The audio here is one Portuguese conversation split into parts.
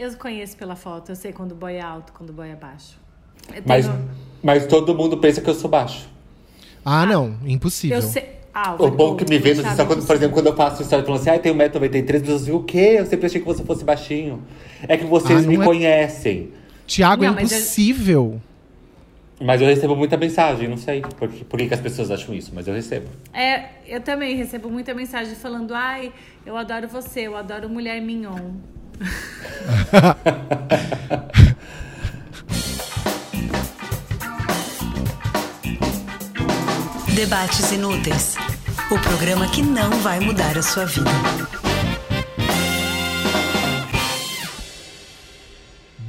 Eu conheço pela foto, eu sei quando o boy é alto, quando o boy é baixo. Eu Mas, tenho- mas todo mundo pensa que eu sou baixo. Ah, não. Impossível. eu sei. Ah, O bom que me vê sabe só quando, por exemplo, quando eu faço história falando assim, ah, tem 1,93m, as pessoas dizem, o quê? Eu sempre achei que você fosse baixinho. É que vocês Ah, me é- conhecem. Tiago, é Não, mas eu- impossível. Mas eu recebo muita mensagem, não sei por, que- por que, que as pessoas acham isso, mas eu recebo. É, eu também recebo muita mensagem falando: ai, eu adoro você, eu adoro mulher mignon. Debates Inúteis o programa que não vai mudar a sua vida.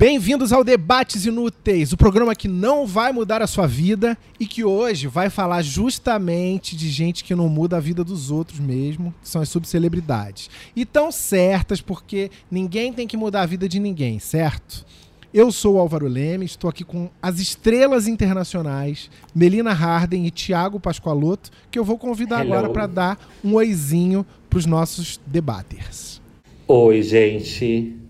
Bem-vindos ao Debates Inúteis, o programa que não vai mudar a sua vida e que hoje vai falar justamente de gente que não muda a vida dos outros mesmo, que são as subcelebridades. E tão certas porque ninguém tem que mudar a vida de ninguém, certo? Eu sou o Álvaro Leme, estou aqui com as estrelas internacionais, Melina Harden e Thiago Pascoaloto, que eu vou convidar Hello. agora para dar um oizinho para os nossos debaters. Oi, gente.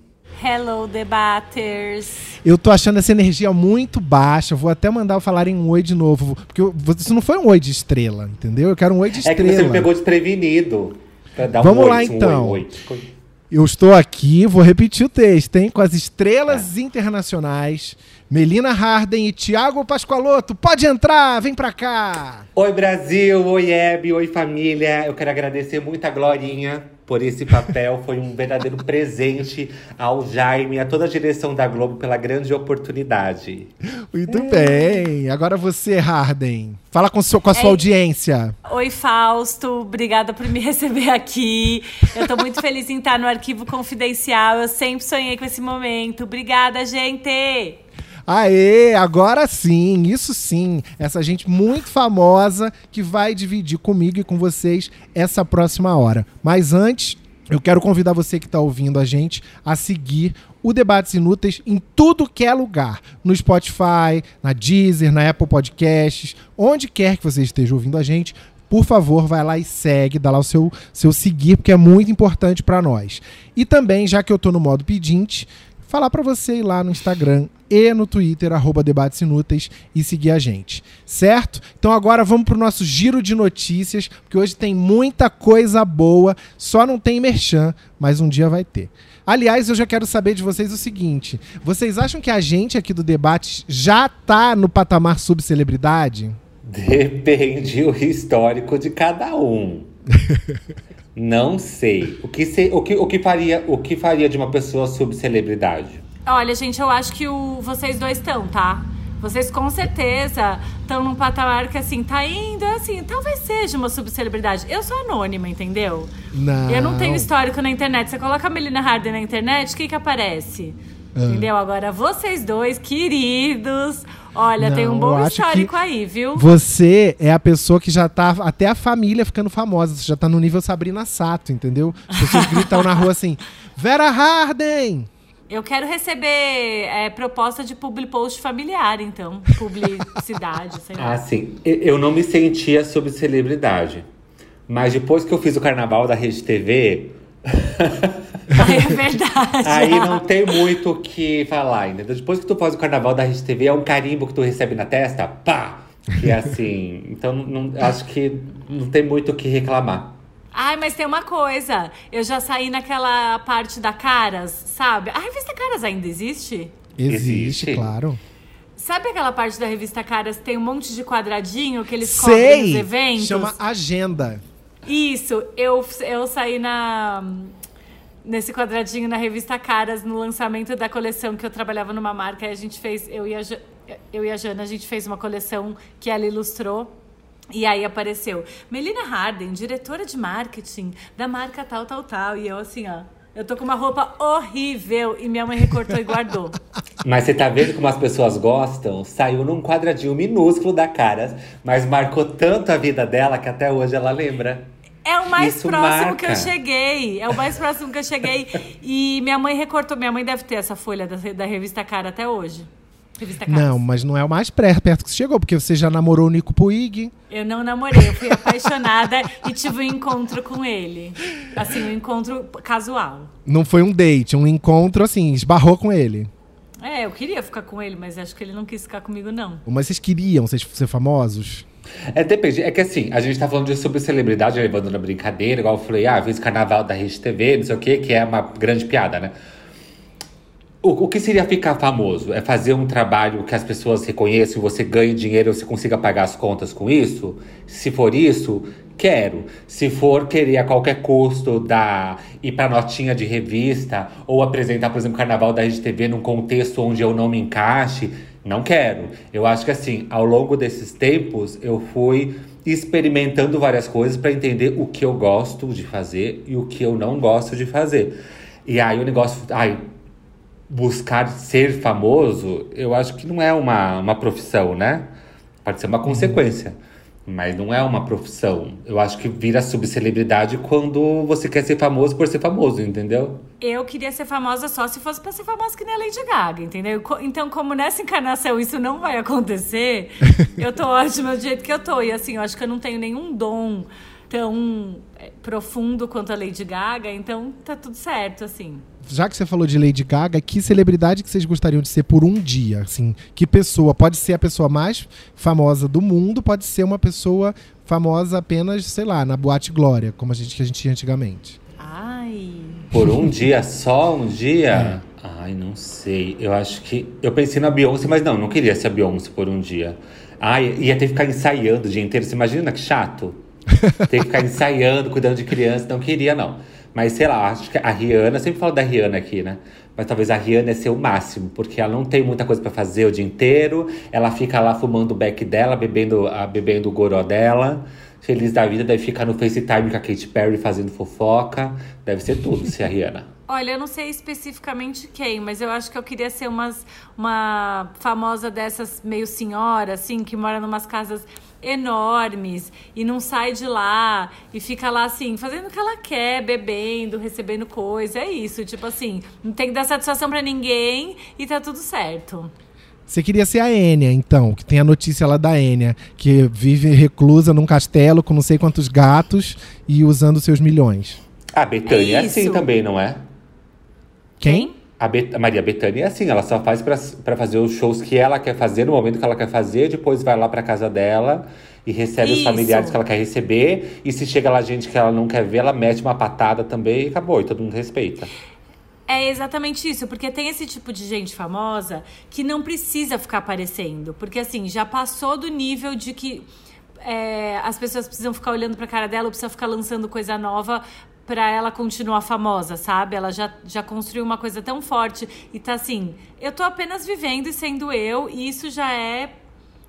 Hello, debaters. Eu tô achando essa energia muito baixa. Vou até mandar falarem um oi de novo. Porque eu- isso não foi um oi de estrela, entendeu? Eu quero um oi de É que você me estrela. pegou desprevenido. Dar um Vamos oi, lá, um então. Oi, oi. Eu estou aqui, vou repetir o texto, hein? Com as estrelas internacionais, Melina Harden e Thiago Pascoaloto. Pode entrar, vem pra cá. Oi, Brasil. Oi, Hebe. Oi, família. Eu quero agradecer muito a Glorinha por esse papel. Foi um verdadeiro presente ao Jaime, a toda a direção da Globo pela grande oportunidade. Muito bem. Agora você, Harden. Fala com, seu- com a sua Ei. audiência. Oi, Fausto. Obrigada por me receber aqui. Eu tô muito feliz em estar no arquivo confidencial. Eu sempre sonhei com esse momento. Obrigada, gente. Aê, agora sim, isso sim. Essa gente muito famosa que vai dividir comigo e com vocês essa próxima hora. Mas antes, eu quero convidar você que está ouvindo a gente a seguir o Debates Inúteis em tudo que é lugar. No Spotify, na Deezer, na Apple Podcasts, onde quer que você esteja ouvindo a gente. Por favor, vai lá e segue, dá lá o seu, seu seguir, porque é muito importante para nós. E também, já que eu tô no modo pedinte, falar para você ir lá no Instagram e no Twitter, arroba Debates Inúteis, e seguir a gente. Certo? Então agora vamos pro nosso giro de notícias, porque hoje tem muita coisa boa, só não tem merchan, mas um dia vai ter. Aliás, eu já quero saber de vocês o seguinte: vocês acham que a gente aqui do debate já tá no patamar subcelebridade? Depende o histórico de cada um. Não sei. O que, se- o que, o que faria, o que faria de uma pessoa subcelebridade? Olha, gente, eu acho que o, vocês dois estão, tá? Vocês com certeza estão num patamar que, assim, tá indo, assim, talvez seja uma subcelebridade. Eu sou anônima, entendeu? Não. Eu não tenho histórico na internet. Você coloca a Melina Harden na internet, o que que aparece? Ah. Entendeu? Agora, vocês dois, queridos, olha, tem Não, um eu bom histórico aí, viu? Você é a pessoa que já tá. Até a família ficando famosa. Você já tá no nível Sabrina Sato, entendeu? As pessoas gritam na rua assim: Vera Harden! Eu quero receber é, proposta de public post familiar, então. Publicidade, sei lá. Ah, sim. Eu- não me sentia subcelebridade. Mas depois que eu fiz o carnaval da Rede TV, é verdade. aí não tem muito o que falar, entendeu? Depois que tu faz o carnaval da Rede TV, é um carimbo que tu recebe na testa, pá! Que é assim. Então, não, acho que não tem muito o que reclamar. Ai, mas tem uma coisa. Eu já saí naquela parte da Caras, sabe? A revista Caras ainda existe? Existe, Existe. claro. Sabe aquela parte da revista Caras que tem um monte de quadradinho que eles cobrem os Sei! eventos? Chama Agenda. Isso, eu, eu saí na nesse quadradinho na revista Caras no lançamento da coleção que eu trabalhava numa marca a gente fez, eu e a, eu e a Jana, a gente fez uma coleção que ela ilustrou. E aí apareceu Melina Harden, diretora de marketing da marca tal, tal, tal. E eu assim, ó, eu tô com uma roupa horrível e minha mãe recortou e guardou. Mas você tá vendo como as pessoas gostam? Saiu num quadradinho minúsculo da Caras, mas marcou tanto a vida dela que até hoje ela lembra. É o mais Isso próximo marca. que eu cheguei. É o mais próximo que eu cheguei. E minha mãe recortou. Minha mãe deve ter essa folha da, da revista Cara até hoje. Revista Caras. Não, mas não é o mais perto que você chegou, porque você já namorou o Nico Puig. Eu não namorei, eu fui apaixonada e tive um encontro com ele. Assim, um encontro casual. Não foi um date, um encontro assim, esbarrou com ele. É, eu queria ficar com ele, mas acho que ele não quis ficar comigo, não. Mas vocês queriam ser, ser famosos? É, depende. É que assim, a gente tá falando de sobre celebridade, levando na brincadeira, igual eu falei, ah, fiz carnaval da Rede TV, não sei o quê, que é uma grande piada, né? O, o que seria ficar famoso? É fazer um trabalho que as pessoas reconheçam, você ganhe dinheiro, você consiga pagar as contas com isso? Se for isso, quero. Se for querer a qualquer custo dar, ir pra notinha de revista, ou apresentar, por exemplo, carnaval da Rede TV num contexto onde eu não me encaixe, não quero. Eu acho que assim, ao longo desses tempos, eu fui experimentando várias coisas para entender o que eu gosto de fazer e o que eu não gosto de fazer. E aí o negócio, ai, buscar ser famoso, eu acho que não é uma, uma profissão, né? Pode ser uma consequência, mas não é uma profissão. Eu acho que vira subcelebridade quando você quer ser famoso por ser famoso, entendeu? Eu queria ser famosa só se fosse pra ser famosa que nem a Lady Gaga, entendeu? Então, como nessa encarnação isso não vai acontecer, eu tô ótima do jeito que eu tô. E assim, eu acho que eu não tenho nenhum dom tão é, profundo quanto a Lady Gaga, então tá tudo certo, assim. Já que você falou de Lady Gaga, que celebridade que vocês gostariam de ser por um dia? Assim, que pessoa? Pode ser a pessoa mais famosa do mundo, pode ser uma pessoa famosa apenas, sei lá, na Boate Glória, como a gente que a gente tinha antigamente. Ai. Por um dia só, um dia? Ai, não sei. Eu acho que. Eu pensei na Beyoncé, mas não, não queria ser a Beyoncé por um dia. Ai, ia ter que ficar ensaiando o dia inteiro. Você imagina que chato? Ter que ficar ensaiando, cuidando de criança. Não queria, não. Mas sei lá, acho que a Rihanna, sempre falo da Rihanna aqui, né? Mas talvez a Rihanna ser o máximo, porque ela não tem muita coisa pra fazer o dia inteiro. Ela fica lá fumando o beck dela, bebendo, a, bebendo o goró dela. Feliz da vida, deve ficar no FaceTime com a Katy Perry fazendo fofoca. Deve ser tudo, ser a Rihanna. Olha, eu não sei especificamente quem, mas eu acho que eu queria ser umas, uma famosa dessas meio senhora, assim, que mora numas casas enormes e não sai de lá e fica lá, assim, fazendo o que ela quer, bebendo, recebendo coisa. É isso, tipo assim, não tem que dar satisfação pra ninguém e tá tudo certo. Você queria ser a Enya, então, que tem a notícia lá da Enya, que vive reclusa num castelo com não sei quantos gatos e usando seus milhões. A Betânia é, É assim também, não é? Quem? A, Bet- a Maria Bethânia é assim, ela só faz pra, pra fazer os shows que ela quer fazer, no momento que ela quer fazer, depois vai lá pra casa dela e recebe os Isso. familiares que ela quer receber. E se chega lá gente que ela não quer ver, ela mete uma patada também e acabou, e todo mundo respeita. É exatamente isso, porque tem esse tipo de gente famosa que não precisa ficar aparecendo. Porque assim, já passou do nível de que é, as pessoas precisam ficar olhando pra cara dela ou precisam ficar lançando coisa nova pra ela continuar famosa, sabe? Ela já, já construiu uma coisa tão forte e tá assim, eu tô apenas vivendo e sendo eu, e isso já é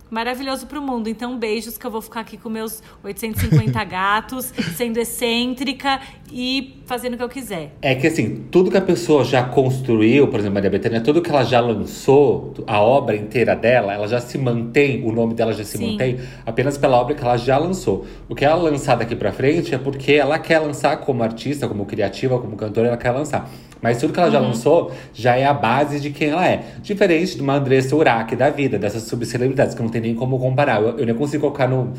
maravilhoso pro mundo. Então, beijos que eu vou ficar aqui com meus 850 gatos, sendo excêntrica e fazendo o que eu quiser. É que assim, tudo que a pessoa já construiu, por exemplo, Maria Bethânia, tudo que ela já lançou, a obra inteira dela, ela já se mantém, o nome dela já se Sim. mantém apenas pela obra que ela já lançou. O que ela lançar daqui pra frente é porque ela quer lançar como artista, como criativa, como cantora, ela quer lançar. Mas tudo que ela já Uhum. lançou já é a base de quem ela é. Diferente de uma Andressa Urach da vida, dessas subcelebridades, que não tem nem como comparar. Eu, eu nem consigo colocar no.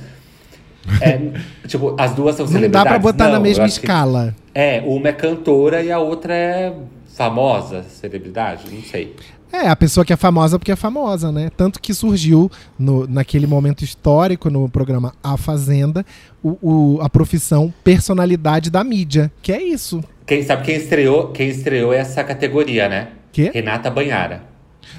É, tipo, as duas são Não celebridades. dá pra botar na Não, eu mesma que- escala. é, uma é cantora e a outra é famosa, celebridade, não sei. É, a pessoa que é famosa porque é famosa, né? Tanto que surgiu no, naquele momento histórico no programa A Fazenda o, o- a profissão personalidade da mídia, que é isso. Quem sabe quem estreou, quem estreou essa categoria, né? Quê? Renata Banhara.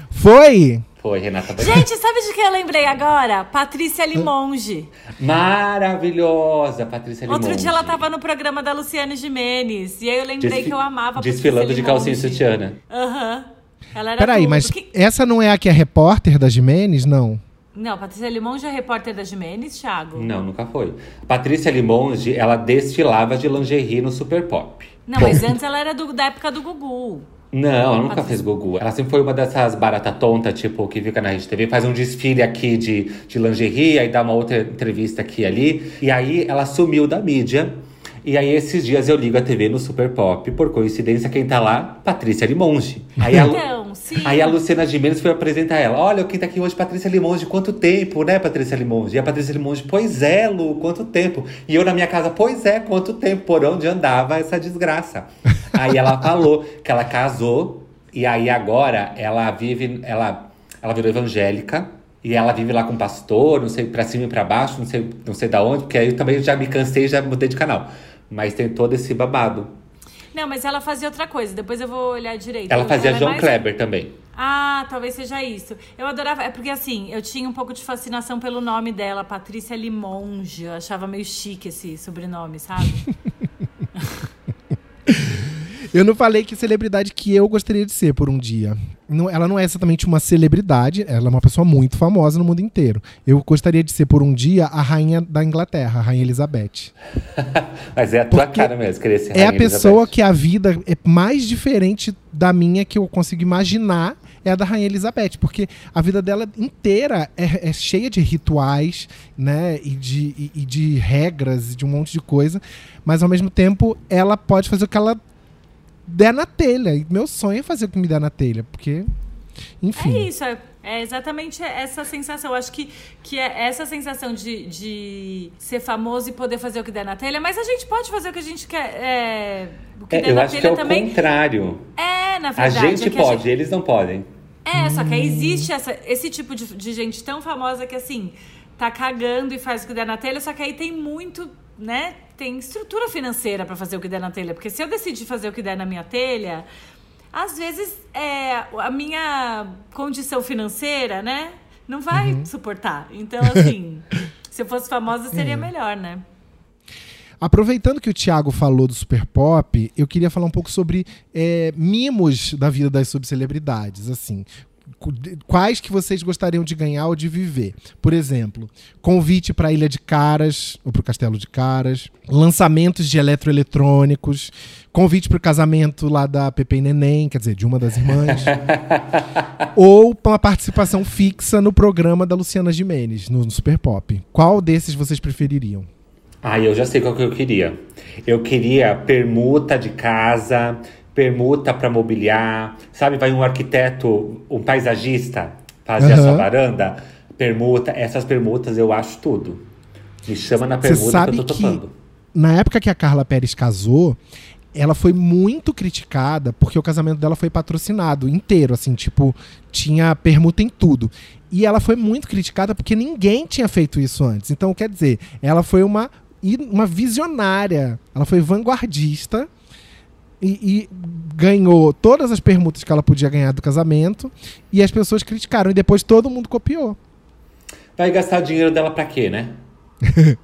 Foi! Foi, Renata. Gente, sabe de quem eu lembrei agora? Patrícia Limonge. Maravilhosa, Patrícia Limonge. Outro dia ela tava no programa da Luciane Gimenez. E aí eu lembrei Desfi- que eu amava a Desfilando Patrícia de calcinha e Limonge. sutiã. Aham. Ela era Peraí, tudo. mas Que- essa não é a que é repórter da Jimenez? Não. Não, Patrícia Limonge é repórter da Gimenez, Thiago? Não, nunca foi. Patrícia Limonge, ela desfilava de lingerie no Super Pop. Não, mas antes ela era do- da época do Gugu. Não, ela nunca fez Gugu. Ela sempre foi uma dessas barata tonta, tipo, que fica na Rede TV, faz um desfile aqui de, de lingerie, aí dá uma outra entrevista aqui e ali. E aí ela sumiu da mídia. E aí esses dias eu ligo a TV no Super Pop, por coincidência, quem tá lá? Patrícia Limonge. Aí a, sim. Aí a Luciana Gimenez foi apresentar ela. Olha, quem tá aqui hoje, Patrícia Limonge. Quanto tempo, né, Patrícia Limonge? E a Patrícia Limonge, pois é, Lu, quanto tempo? E eu na minha casa, pois é, quanto tempo? Por onde andava essa desgraça? aí ela falou que ela casou e aí agora ela vive, ela, ela virou evangélica. E ela vive lá com o pastor, não sei, pra cima e pra baixo, não sei, não sei da onde, porque aí eu também já me cansei e já mudei de canal. Mas tem todo esse babado. Não, mas ela fazia outra coisa, depois eu vou olhar direito. Ela fazia é João mais- Kleber também. Ah, talvez seja isso. Eu adorava. É porque assim, eu tinha um pouco de fascinação pelo nome dela, Patrícia Limonge. Eu achava meio chique esse sobrenome, sabe? Eu não falei que celebridade que eu gostaria de ser por um dia. Não- ela não é exatamente uma celebridade, ela é uma pessoa muito famosa no mundo inteiro. Eu gostaria de ser por um dia a rainha da Inglaterra, a rainha Elizabeth. Mas é a tua Porque cara mesmo, querer ser É a Rainha pessoa Elizabeth. que a vida é mais diferente da minha que eu consigo imaginar é a da Rainha Elizabeth, porque a vida dela inteira é, é cheia de rituais, né, e de, e, e de regras, e de um monte de coisa, mas ao mesmo tempo ela pode fazer o que ela der na telha. E meu sonho é fazer o que me der na telha, porque, enfim. É isso, é, é exatamente essa sensação. Eu acho que, que é essa sensação de, de ser famoso e poder fazer o que der na telha, mas a gente pode fazer o que a gente quer. É, o que É, der eu na acho que telha é o também. contrário. É, na A verdade. gente é que pode, eles não podem. É, só que aí existe essa, esse tipo de, de gente tão famosa que assim, tá cagando e faz o que der na telha, só que aí tem muito, né? Tem estrutura financeira pra fazer o que der na telha. Porque se eu decidir fazer o que der na minha telha, às vezes é, a minha condição financeira, né? Não vai suportar. Então, assim, se eu fosse famosa, seria melhor, né? Aproveitando que o Thiago falou do Super Pop, eu queria falar um pouco sobre é, mimos da vida das subcelebridades, assim. Quais que vocês gostariam de ganhar ou de viver? Por exemplo, convite para a Ilha de Caras ou para o Castelo de Caras, lançamentos de eletroeletrônicos, convite para o casamento lá da Pepe e Neném, quer dizer, de uma das irmãs, ou uma participação fixa no programa da Luciana Gimenez, no, no Super Pop. Qual desses vocês prefeririam? Ah, eu já sei qual que eu queria. Eu queria permuta de casa, permuta pra mobiliar. Sabe, vai um arquiteto, um paisagista fazer a sua varanda, permuta. Essas permutas eu acho tudo. Me chama na permuta que sabe eu tô que topando. na época que a Carla Pérez casou, ela foi muito criticada porque o casamento dela foi patrocinado inteiro, assim, tipo, tinha permuta em tudo. E ela foi muito criticada porque ninguém tinha feito isso antes. Então, quer dizer, ela foi uma, uma visionária, ela foi vanguardista e, e ganhou todas as permutas que ela podia ganhar do casamento e as pessoas criticaram e depois todo mundo copiou. Vai gastar o dinheiro dela pra quê, né?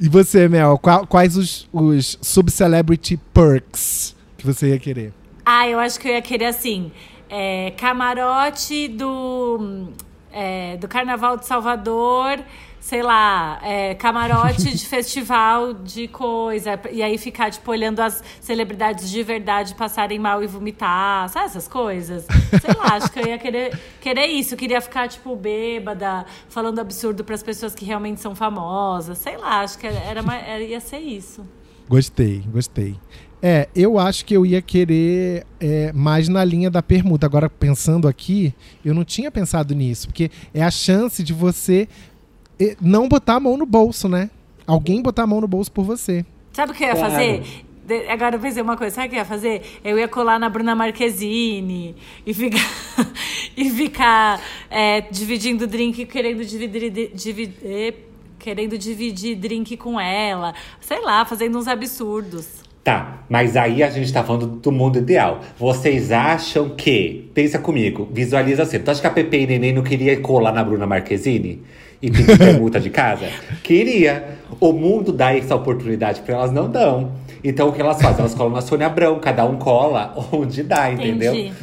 E você, Mel, qua- quais os, os subcelebrity perks que você ia querer? Ah, eu acho que eu ia querer assim. é, camarote do, é, do Carnaval de Salvador, sei lá, é, camarote de festival de coisa. E aí ficar, tipo, olhando as celebridades de verdade passarem mal e vomitar, sabe essas coisas? Sei lá, acho que eu ia querer, querer isso. Eu queria ficar, tipo, bêbada, falando absurdo pras pessoas que realmente são famosas. Sei lá, acho que era, era- ia ser isso. Gostei, gostei. É, eu acho que eu ia querer é, mais na linha da permuta. Agora, pensando aqui, eu não tinha pensado nisso, porque é a chance de você não botar a mão no bolso, né? Alguém botar a mão no bolso por você. Sabe o que eu ia Claro. fazer? De- Agora eu pensei uma coisa, sabe o que eu ia fazer? Eu ia colar na Bruna Marquezine e ficar, e ficar é, dividindo drink, querendo dividir, dividir, querendo dividir drink com ela. Sei lá, fazendo uns absurdos. Tá, mas aí a gente tá falando do mundo ideal. Vocês acham que. Pensa comigo, visualiza assim. Tu acha que a Pepe e Neném não queria colar na Bruna Marquezine? E pedir permuta de casa? Queria. O mundo dá essa oportunidade pra elas, não dão. Então o que elas fazem? Elas colam na Sônia Abrão, cada um cola onde dá, entendeu? Entendi.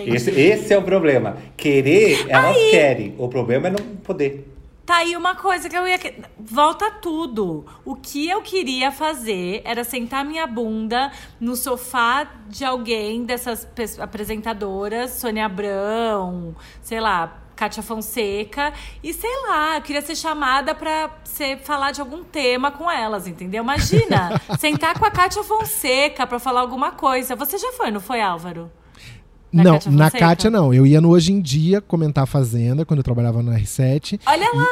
Esse, esse é o problema. Querer, elas querem. O problema é não poder. Tá aí uma coisa que eu ia. Volta tudo. O que eu queria fazer era sentar minha bunda no sofá de alguém dessas apresentadoras, Sônia Abrão, sei lá, Kátia Fonseca, e sei lá, eu queria ser chamada pra ser, falar de algum tema com elas, entendeu? Imagina, sentar com a Kátia Fonseca pra falar alguma coisa. Você já foi, não foi, Álvaro? Na não, na? Kátia não. Eu ia no Hoje em Dia comentar a Fazenda, quando eu trabalhava na R7. Olha lá!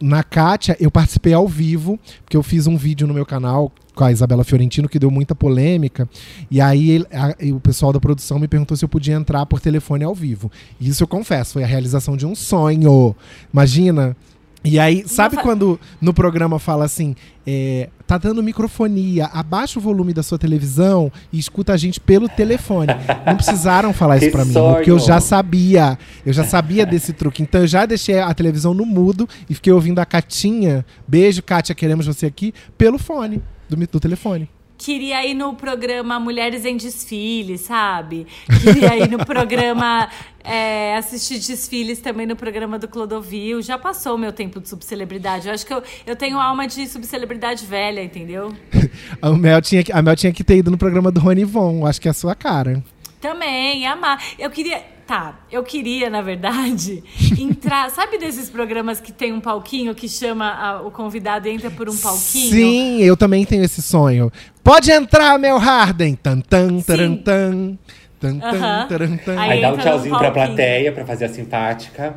Na Kátia, eu participei ao vivo, porque eu fiz um vídeo no meu canal com a Isabela Fiorentino, que deu muita polêmica. E aí a- o pessoal da produção me perguntou se eu podia entrar por telefone ao vivo. E isso eu confesso, foi a realização de um sonho. Imagina. E aí, sabe quando no programa fala assim, é, tá dando microfonia, abaixa o volume da sua televisão e escuta a gente pelo telefone. Não precisaram falar isso pra mim, porque eu já sabia. Eu já sabia desse truque. Então eu já deixei a televisão no mudo e fiquei ouvindo a Catinha. Beijo, Kátia, queremos você aqui, pelo fone, do, do telefone. Queria ir no programa Mulheres em Desfile, sabe? Queria ir no programa. é, assistir desfiles também no programa do Clodovil. Já passou o meu tempo de subcelebridade. Eu acho que eu, eu tenho alma de subcelebridade velha, entendeu? A Mel, tinha, que- a Mel tinha que ter ido no programa do Rony Von, acho que é a sua cara. Também, amar. Eu queria. Tá, eu queria, na verdade, entrar. Sabe desses programas que tem um palquinho que chama a- o convidado e entra por um palquinho? Sim, eu também tenho esse sonho. Pode entrar, Mel Harden! Tan, tan, taran, tan. Tan, tan, taran, tan. Aí Aí dá um tchauzinho pra plateia, pra fazer a simpática.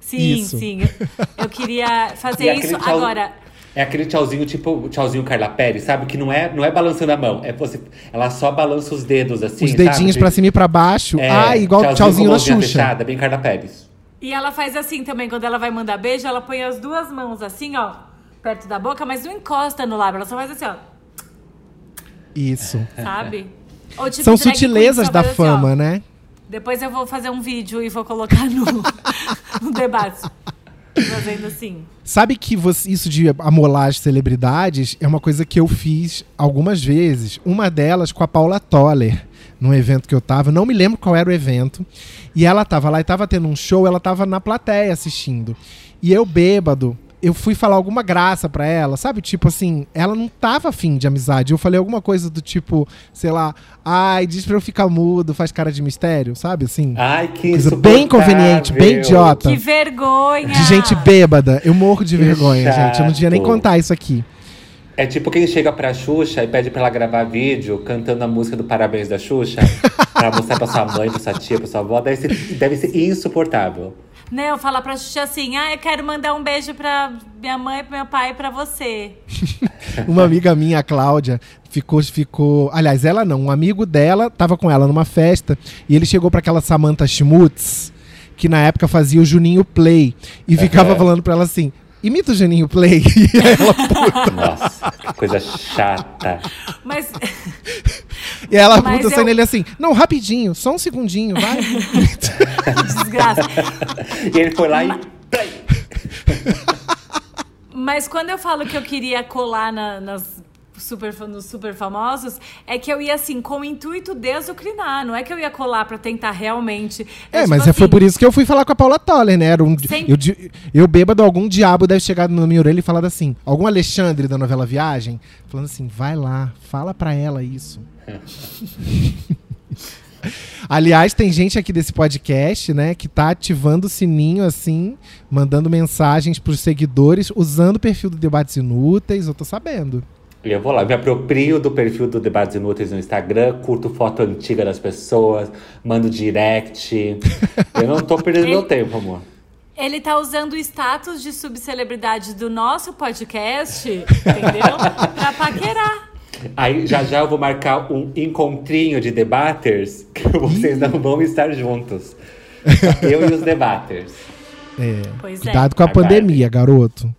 Sim, Isso. sim. Eu queria fazer isso tchau- agora. É aquele tchauzinho, tipo o tchauzinho Carla Pérez, sabe? Que não é, não é balançando a mão, é você. Ela só balança os dedos assim. Os dedinhos sabe? pra cima e pra baixo. É, ah, igual o tchauzinho com da Xuxa. Fechada, bem Carla Pérez. E ela faz assim também, quando ela vai mandar beijo, ela põe as duas mãos assim, ó, perto da boca, mas não encosta no lábio, ela só faz assim, ó, Isso. sabe? Ou tipo São sutilezas da assim, fama, né? Depois eu vou fazer um vídeo e vou colocar no, no debate. Fazendo assim. Sabe que você- isso de amolar as celebridades é uma coisa que eu fiz algumas vezes. Uma delas com a Paula Toller, num evento que eu tava. Não me lembro qual era o evento. E ela tava lá e tava tendo um show, ela tava na plateia assistindo. E eu, bêbado, eu fui falar alguma graça pra ela, sabe? Tipo assim, ela não tava afim de amizade. Eu falei alguma coisa do tipo, sei lá, ai, diz pra eu ficar mudo, faz cara de mistério, sabe? Assim. Ai, que Coisa bem inconveniente, bem idiota. Que vergonha! De gente bêbada. Eu morro de Que vergonha, gente. Eu não devia nem chato. contar isso aqui. É tipo quem chega pra Xuxa e pede pra ela gravar vídeo cantando a música do Parabéns da Xuxa pra mostrar pra sua mãe, pra sua tia, pra sua avó. Deve ser, deve ser insuportável. Não, falar pra Xuxa assim, ah, eu quero mandar um beijo pra minha mãe, pro meu pai e pra você. Uma amiga minha, a Cláudia, ficou, ficou. Aliás, ela não, um amigo dela tava com ela numa festa e ele chegou pra aquela Samantha Schmutz, que na época fazia o Juninho Play, e ficava Aham. falando pra ela assim: imita o Juninho Play. E ela, Nossa, que coisa chata. Mas e ela Mas puta eu- sendo ele assim: não, rapidinho, só um segundinho, vai. desgraça. E ele foi lá e. Mas quando eu falo que eu queria colar na- nas super, nos super famosos, é que eu ia assim, com o intuito de azucrinar. Não é que eu ia colar pra tentar realmente. É, tipo mas é- foi assim, por isso que eu fui falar com a Paula Toller, né? Era um, Sem- eu, eu bêbado, algum diabo deve chegar na minha orelha e falar assim, algum Alexandre da novela Viagem, falando assim, vai lá, fala pra ela isso. Aliás, tem gente aqui desse podcast, né, que tá ativando o sininho assim, mandando mensagens pros seguidores, usando o perfil do Debates Inúteis, eu tô sabendo. Eu vou lá, me aproprio do perfil do Debates Inúteis no Instagram, curto foto antiga das pessoas, mando direct. Eu não tô perdendo meu tempo, amor. Ele tá usando o status de subcelebridade do nosso podcast, entendeu? pra paquerar. Aí já já eu vou marcar um encontrinho de debaters que vocês não vão estar juntos. Eu e os debaters. É, Pois é. cuidado com a Vai, pandemia, garoto.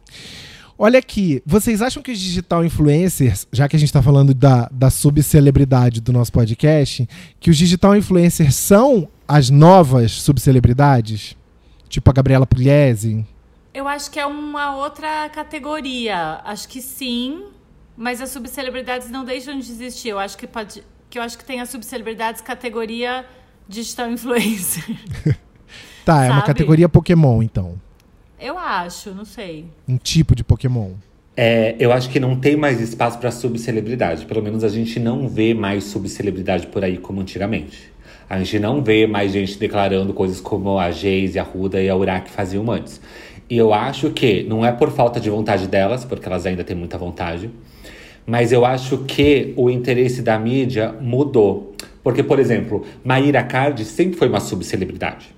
Olha aqui, vocês acham que os digital influencers, já que a gente tá falando da, da subcelebridade do nosso podcast, que os digital influencers são as novas subcelebridades? Tipo a Gabriela Pugliese? Eu acho que é uma outra categoria. Acho que sim, mas as subcelebridades não deixam de existir. Eu acho que pode, que eu acho que tem as subcelebridades categoria digital influencer. Tá, é uma Sabe? categoria Pokémon, então. Eu acho, não sei. Um tipo de Pokémon. É, eu acho que não tem mais espaço para subcelebridade. Pelo menos a gente não vê mais subcelebridade por aí como antigamente. A gente não vê mais gente declarando coisas como a Geise, a Ruda e a Urac faziam antes. E eu acho que não é por falta de vontade delas, porque elas ainda têm muita vontade, mas eu acho que o interesse da mídia mudou. Porque, por exemplo, Maíra Cardi sempre foi uma subcelebridade.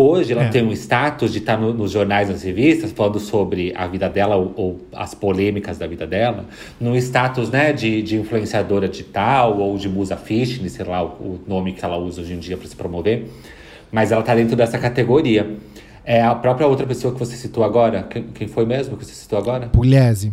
Hoje ela É. tem um status de estar no- nos jornais, nas revistas, falando sobre a vida dela ou, ou as polêmicas da vida dela, no status né, de, de influenciadora digital ou de musa fitness, sei lá o, o nome que ela usa hoje em dia para se promover. Mas ela tá dentro dessa categoria. É a própria outra pessoa que você citou agora. Quem, quem foi mesmo que você citou agora? Pugliese.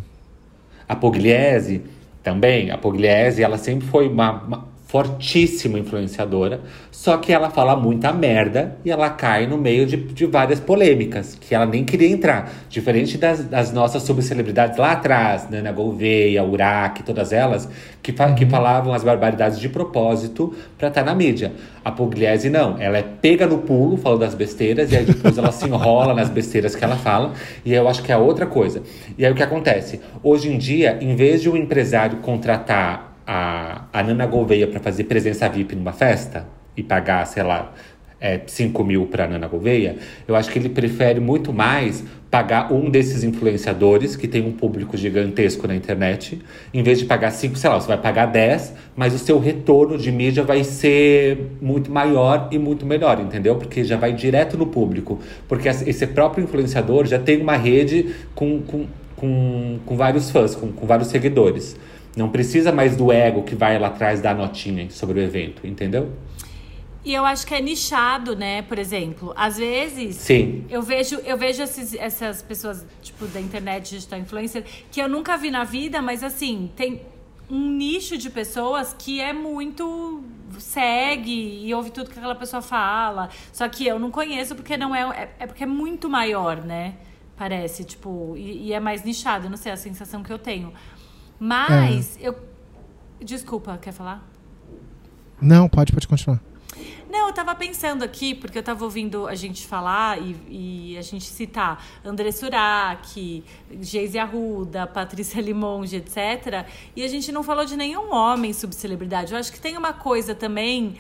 A Pugliese também. A Pugliese, ela sempre foi uma, uma fortíssima influenciadora, só que ela fala muita merda e ela cai no meio de, de várias polêmicas, que ela nem queria entrar. Diferente das, das nossas subcelebridades lá atrás, Nana Gouveia, Uraque, todas elas, que, fa- que falavam as barbaridades de propósito pra estar na mídia. A Pugliese não, ela é pega no pulo, falando das besteiras, e aí depois ela se enrola nas besteiras que ela fala, e eu acho que é outra coisa. E aí o que acontece? Hoje em dia, em vez de um empresário contratar a, a Nana Gouveia para fazer presença VIP numa festa e pagar, sei lá, é, 5 mil para Nana Gouveia, eu acho que ele prefere muito mais pagar um desses influenciadores que tem um público gigantesco na internet, em vez de pagar 5, sei lá, você vai pagar 10, mas o seu retorno de mídia vai ser muito maior e muito melhor, entendeu? Porque já vai direto no público. Porque esse próprio influenciador já tem uma rede com, com, com, com vários fãs, com, com vários seguidores. Não precisa mais do ego que vai lá atrás dar notinha sobre o evento, entendeu? E eu acho que é nichado, né? Por exemplo, às vezes Sim. eu vejo, eu vejo esses- essas pessoas, tipo, da internet, digital influencer, que eu nunca vi na vida, mas assim, tem um nicho de pessoas que é muito segue e ouve tudo que aquela pessoa fala. Só que eu não conheço porque não é. É, é porque é muito maior, né? Parece, tipo, e, e é mais nichado, não sei a sensação que eu tenho. Mas eu. Desculpa, quer falar? Não, pode, pode continuar. Não, eu tava pensando aqui, porque eu tava ouvindo a gente falar e, e a gente citar André Surak, Geise Arruda, Patrícia Limonge, etc. E a gente não falou de nenhum homem subcelebridade. Eu acho que tem uma coisa também.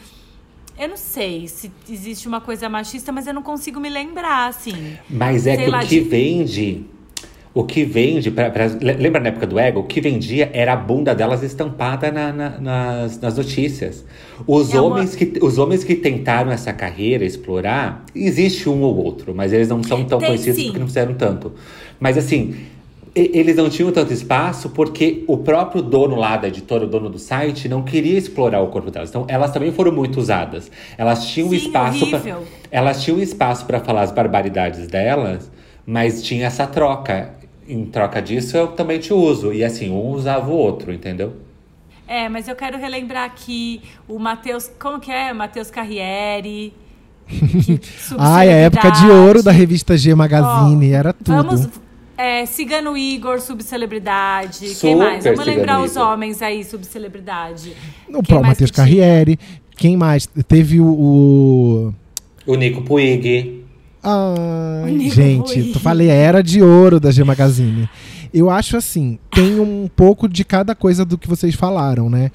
Eu não sei se existe uma coisa machista, mas eu não consigo me lembrar, assim. Mas é que lá, o que de- vende. O que vende, pra, pra- le- lembra na época do Ego? O que vendia era a bunda delas estampada na- na- nas, nas notícias. Os, É uma- homens que, os homens que tentaram essa carreira explorar, existe um ou outro, mas eles não são tão Tem, conhecidos sim. porque não fizeram tanto. Mas assim, eles não tinham tanto espaço porque o próprio dono lá da editora, o dono do site, não queria explorar o corpo delas. Então, elas também foram muito usadas. Elas tinham Sim, espaço pra- elas tinham espaço para falar as barbaridades delas, mas tinha essa troca. Em troca disso, eu também te uso. E assim, um usava o outro, entendeu? É, mas eu quero relembrar aqui o Matheus. Como que é? Matheus Carriere. Ai, a época de ouro da revista G Magazine, Ó, era tudo. Vamos. É, Cigano Igor, subcelebridade. Quem Super mais? Vamos Cigano lembrar os Igor. homens aí, subcelebridade. O Quem próprio Matheus? Carriere. Quem mais? Teve o. o... O Nico Puig. Ai, gente, tu falei, era de ouro da G Magazine. Eu acho assim, tem um pouco de cada coisa do que vocês falaram, né?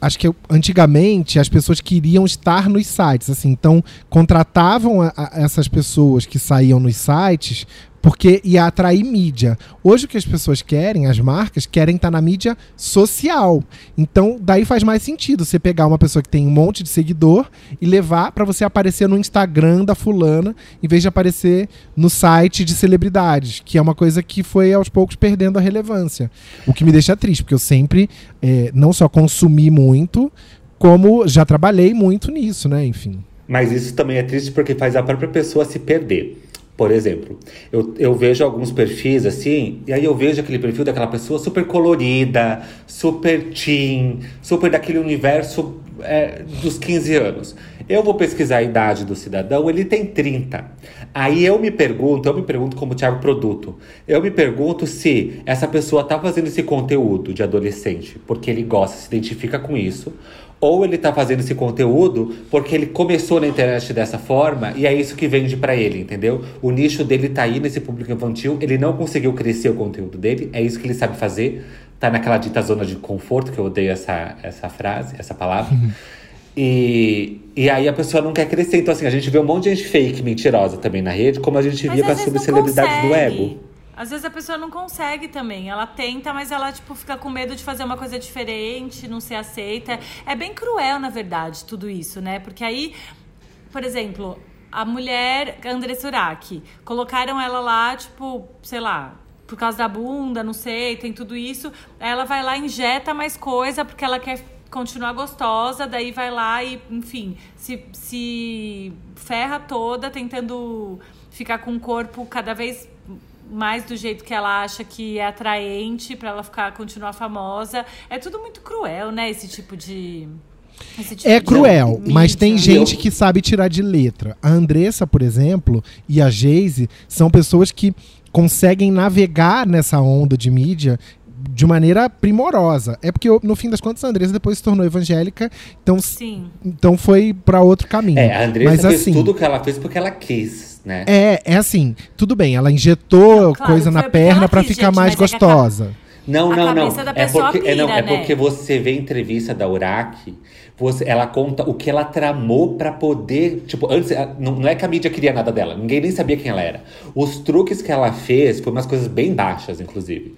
Acho que eu- antigamente as pessoas queriam estar nos sites, assim, então contratavam a- a- essas pessoas que saíam nos sites porque ia atrair mídia. Hoje o que as pessoas querem, as marcas, querem estar na mídia social. Então, daí faz mais sentido você pegar uma pessoa que tem um monte de seguidor e levar para você aparecer no Instagram da fulana, em vez de aparecer no site de celebridades, que é uma coisa que foi aos poucos perdendo a relevância. O que me deixa triste, porque eu sempre eh, não só consumi muito, como já trabalhei muito nisso, né? Enfim. Mas isso também é triste porque faz a própria pessoa se perder. Por exemplo, eu, eu vejo alguns perfis assim, e aí eu vejo aquele perfil daquela pessoa super colorida, super teen, super daquele universo é, dos 15 anos. Eu vou pesquisar a idade do cidadão, ele tem 30. Aí eu me pergunto, eu me pergunto como Thiago Produto, eu me pergunto se essa pessoa tá fazendo esse conteúdo de adolescente porque ele gosta, se identifica com isso, ou ele tá fazendo esse conteúdo porque ele começou na internet dessa forma e é isso que vende pra ele, entendeu? O nicho dele tá aí nesse público infantil, ele não conseguiu crescer o conteúdo dele, é isso que ele sabe fazer, tá naquela dita zona de conforto, que eu odeio essa, essa frase, essa palavra. E, e aí a pessoa não quer crescer. Então, assim, a gente vê um monte de gente fake, mentirosa também na rede, como a gente Mas via com as subcelebridades do ego. Às vezes a pessoa não consegue também. Ela tenta, mas ela, tipo, fica com medo de fazer uma coisa diferente, não ser aceita. É bem cruel, na verdade, tudo isso, né? Porque aí, por exemplo, a mulher Andressa Urach, colocaram ela lá, tipo, sei lá, por causa da bunda, não sei, tem tudo isso. Aí ela vai lá, injeta mais coisa, porque ela quer continuar gostosa, daí vai lá e, enfim, se, se ferra toda tentando ficar com o corpo cada vez mais do jeito que ela acha que é atraente para ela ficar continuar famosa. É tudo muito cruel, né, esse tipo de tipo É cruel, mas tem gente que sabe tirar de letra. A Andressa, por exemplo, e a Geise são pessoas que conseguem navegar nessa onda de mídia de maneira primorosa. É porque, no fim das contas, a Andressa depois se tornou evangélica, então, Sim. então foi pra outro caminho. É, a Andressa mas fez assim, tudo o que ela fez porque ela quis, né? é, é assim, tudo bem, ela injetou Não, claro, coisa na perna pra quis, ficar gente, mais é gostosa. Não, A não, não. da É porque, é, não, pira, é né? porque você vê a entrevista da Uraki, você, ela conta o que ela tramou pra poder. Tipo, antes, não, não é que a mídia queria nada dela, ninguém nem sabia quem ela era. Os truques que ela fez foi umas coisas bem baixas, inclusive.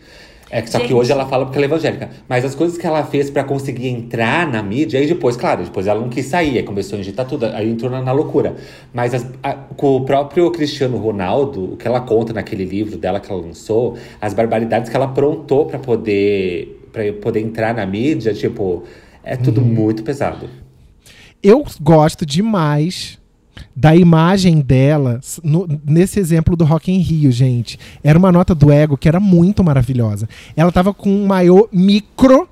É que só que Gente. hoje ela fala porque ela é evangélica. Mas as coisas que ela fez pra conseguir entrar na mídia, aí depois, claro, depois ela não quis sair, aí começou a injetar tudo, aí entrou na, na loucura. Mas as- a- com o próprio Cristiano Ronaldo, o que ela conta naquele livro dela que ela lançou, as barbaridades que ela aprontou pra poder, pra poder entrar na mídia, tipo, é tudo muito pesado. Eu gosto demais da imagem dela no- nesse exemplo do Rock in Rio, gente. Era uma nota do ego que era muito maravilhosa. Ela tava com um maiô micro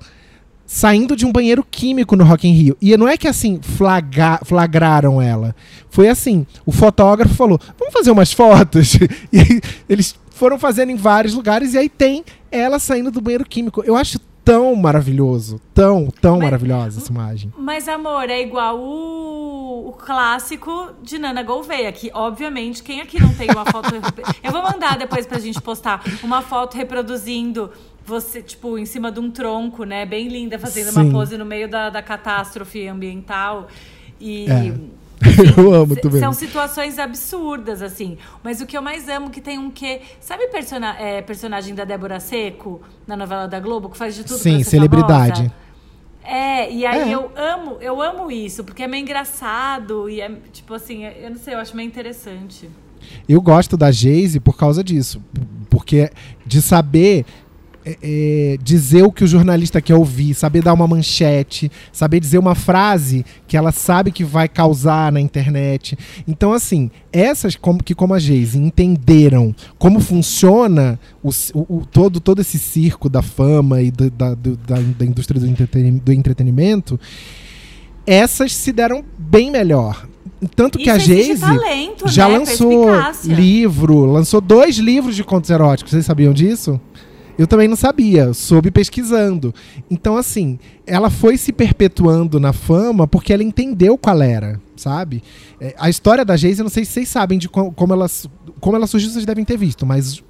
saindo de um banheiro químico no Rock in Rio. E não é que assim flaga- flagraram ela. Foi assim, o fotógrafo falou: "Vamos fazer umas fotos". E eles foram fazendo em vários lugares e aí tem ela saindo do banheiro químico. Eu acho tão maravilhoso, tão, tão Mas- maravilhosa essa imagem. Mas, amor, é igual o, o clássico de Nana Gouveia, que, obviamente, quem aqui não tem uma foto... Eu vou mandar depois pra gente postar uma foto reproduzindo você, tipo, em cima de um tronco, né? Bem linda, fazendo Sim. uma pose no meio da, da catástrofe ambiental. E... É. Eu amo também. São situações absurdas, assim. Mas o que eu mais amo que tem um quê? Sabe persona é, personagem da Débora Seco, na novela da Globo, que faz de tudo Sim, celebridade. famosa? É, e aí É. eu amo, eu amo isso, porque é meio engraçado e é, tipo assim, eu não sei, eu acho meio interessante. Eu gosto da Geise por causa disso. Porque de saber é, é, dizer o que o jornalista quer ouvir, saber dar uma manchete, saber dizer uma frase que ela sabe que vai causar na internet. Então, assim, essas como, que, como a Geise, entenderam como funciona o, o- o- todo, todo esse circo da fama e do- da, do- da, da indústria do, entreten- do entretenimento, essas se deram bem melhor. Tanto que Isso a exige Geise talento, já né? lançou Perspicácia. livro, lançou dois livros de contos eróticos. Vocês sabiam disso? Eu também não sabia, soube pesquisando. Então, assim, ela foi se perpetuando na fama porque ela entendeu qual era, sabe? É, a história da Geise, eu não sei se vocês sabem de co- como ela, como ela surgiu, vocês devem ter visto, mas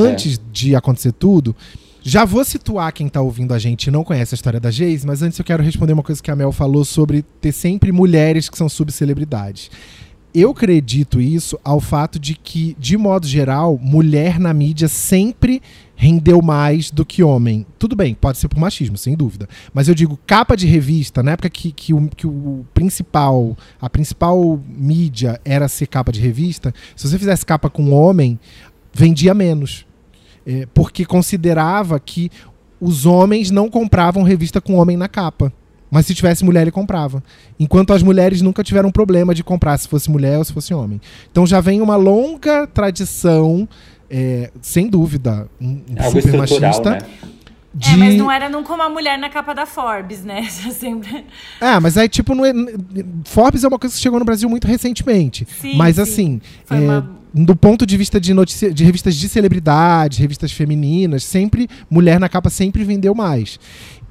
antes de acontecer tudo, já vou situar quem tá ouvindo a gente e não conhece a história da Geise, mas antes eu quero responder uma coisa que a Mel falou sobre ter sempre mulheres que são subcelebridades. Eu acredito isso ao fato de que, de modo geral, mulher na mídia sempre rendeu mais do que homem. Tudo bem, pode ser por machismo, sem dúvida. Mas eu digo, capa de revista, na época que, que, o, que o principal, a principal mídia era ser capa de revista, se você fizesse capa com homem, vendia menos. É, porque considerava que os homens não compravam revista com homem na capa. Mas se tivesse mulher, ele comprava. Enquanto as mulheres nunca tiveram problema de comprar se fosse mulher ou se fosse homem. Então já vem uma longa tradição, é, sem dúvida, um, Algo super machista. né? De... É, mas não era nunca uma mulher na capa da Forbes, né? Sempre. Ah, mas aí, tipo, não é- Forbes é uma coisa que chegou no Brasil muito recentemente. Sim, mas, sim. assim, Foi é, uma- do ponto de vista de, notícia, de revistas de celebridade, revistas femininas, sempre, mulher na capa sempre vendeu mais.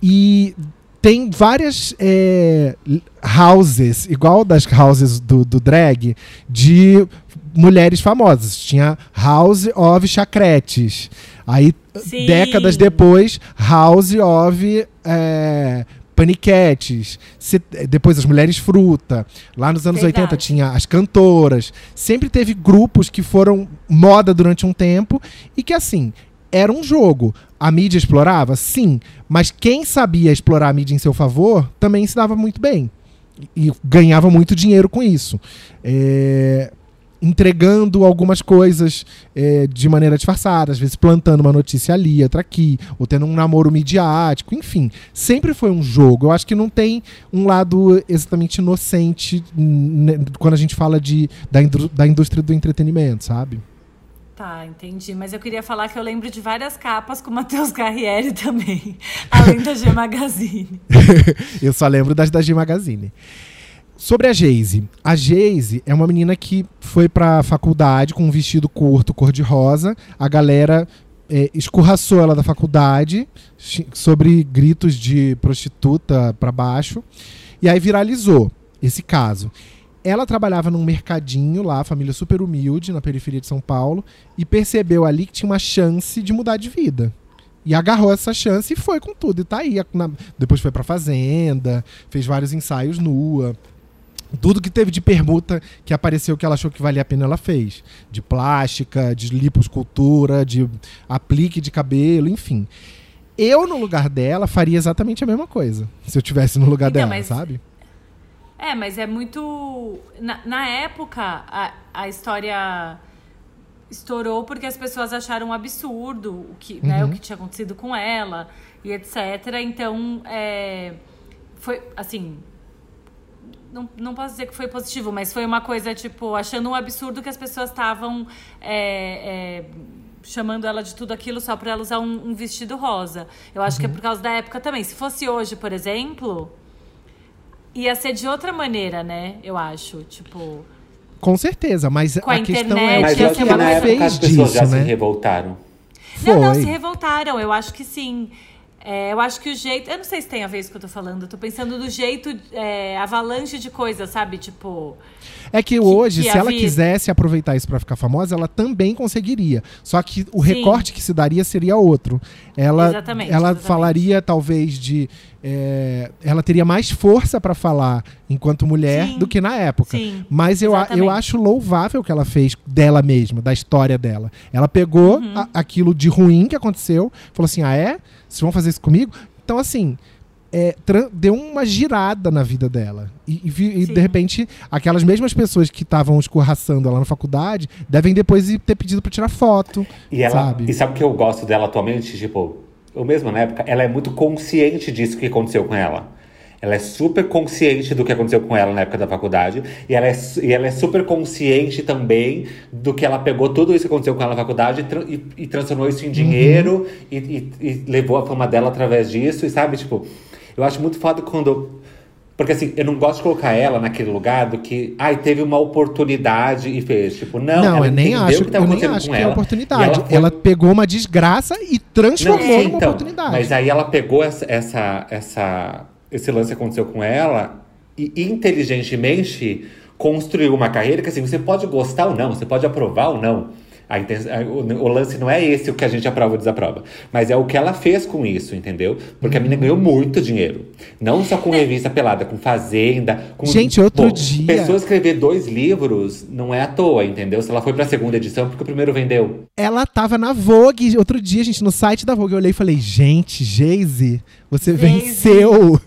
E tem várias é, houses, igual das houses do, do drag, de mulheres famosas. Tinha House of Chacretes. Aí, Sim. décadas depois, House of é, paniquetes, se- depois as mulheres fruta. Lá nos anos Verdade. 80 tinha as cantoras. Sempre teve grupos que foram moda durante um tempo e que, assim, era um jogo. A mídia explorava? Sim. Mas quem sabia explorar a mídia em seu favor também se dava muito bem. E ganhava muito dinheiro com isso. É, entregando algumas coisas é, de maneira disfarçada, às vezes plantando uma notícia ali, outra aqui, ou tendo um namoro midiático, enfim. Sempre foi um jogo. Eu acho que não tem um lado exatamente inocente quando a gente fala de, da, indru- da indústria do entretenimento, sabe? Tá, entendi. Mas eu queria falar que eu lembro de várias capas com o Matheus Carriere também, além da G Magazine. Eu só lembro das da G Magazine. Sobre a Geise. A Geise é uma menina que foi pra faculdade com um vestido curto, cor-de-rosa. A galera é, escorraçou ela da faculdade sobre gritos de prostituta pra baixo. E aí viralizou esse caso. Ela trabalhava num mercadinho lá, família super humilde, na periferia de São Paulo, e percebeu ali que tinha uma chance de mudar de vida. E agarrou essa chance e foi com tudo. E tá aí. na- depois foi pra fazenda, fez vários ensaios nua. Tudo que teve de permuta que apareceu que ela achou que valia a pena, ela fez. De plástica, de liposcultura, de aplique de cabelo, enfim. Eu, no lugar dela, faria exatamente a mesma coisa. Se eu tivesse no lugar Então, dela, mas- sabe? É, mas é muito. Na, na época, a, a história estourou porque as pessoas acharam um absurdo o que, né, o que tinha acontecido com ela e etc. Então, é, foi assim. Não, não posso dizer que foi positivo, mas foi uma coisa, tipo, achando um absurdo que as pessoas estavam é, é, chamando ela de tudo aquilo só pra ela usar um, um vestido rosa. Eu acho que é por causa da época também. Se fosse hoje, por exemplo, ia ser de outra maneira, né? Eu acho. Tipo. Com certeza, mas Com a a questão internet, é Mas o que ser que uma na ela coisa- época as fez pessoas já disso, se né? revoltaram. Foi. Não, não, se revoltaram. Eu acho que sim. É, eu acho que o jeito. Eu não sei se tem a ver isso que eu tô falando. Eu tô pensando do jeito é, avalanche de coisas, sabe? Tipo. É que hoje, que se ela quisesse aproveitar isso pra ficar famosa, ela também conseguiria. Só que o Sim. recorte que se daria seria outro. Ela, Exatamente, ela exatamente. falaria talvez de, é, ela teria mais força pra falar enquanto mulher Sim. do que na época. Sim, Mas eu, eu acho louvável o que ela fez dela mesma, da história dela. Ela pegou Uhum. a- aquilo de ruim que aconteceu, falou assim: ah, é? Vocês vão fazer isso comigo? Então, assim. é, deu uma girada na vida dela. E, e e, de repente, aquelas mesmas pessoas que estavam escorraçando ela na faculdade devem depois ter pedido pra tirar foto. E ela. Sabe? E sabe o que eu gosto dela atualmente? Tipo, eu mesmo na época, ela é muito consciente disso que aconteceu com ela. Ela é super consciente do que aconteceu com ela na época da faculdade. E ela é, e ela é super consciente também do que ela pegou tudo isso que aconteceu com ela na faculdade e, e- e transformou isso em dinheiro e, e- e levou a fama dela através disso. E sabe, tipo, eu acho muito foda quando. Porque assim, eu não gosto de colocar ela naquele lugar do que, ai, teve uma oportunidade e fez. Tipo, não, Não, ela eu nem acho, que tava eu nem acho que é ela. oportunidade. e Ela, foi- pegou uma desgraça e transformou não, sim, numa então, oportunidade. Mas aí ela pegou essa, essa, essa, esse lance aconteceu com ela e inteligentemente construiu uma carreira que assim, você pode gostar ou não, você pode aprovar ou não. A o, o lance não é esse o que a gente aprova ou desaprova. Mas é o que ela fez com isso, entendeu? Porque a menina ganhou muito dinheiro. Não só com revista pelada, com fazenda. Com, Gente, outro Pô, dia- Pessoa escrever dois livros não é à toa, entendeu? Se ela foi pra segunda edição, porque o primeiro vendeu. Ela tava na Vogue outro dia, gente, no site da Vogue. Eu olhei e falei, gente, Geise, você Geise. venceu.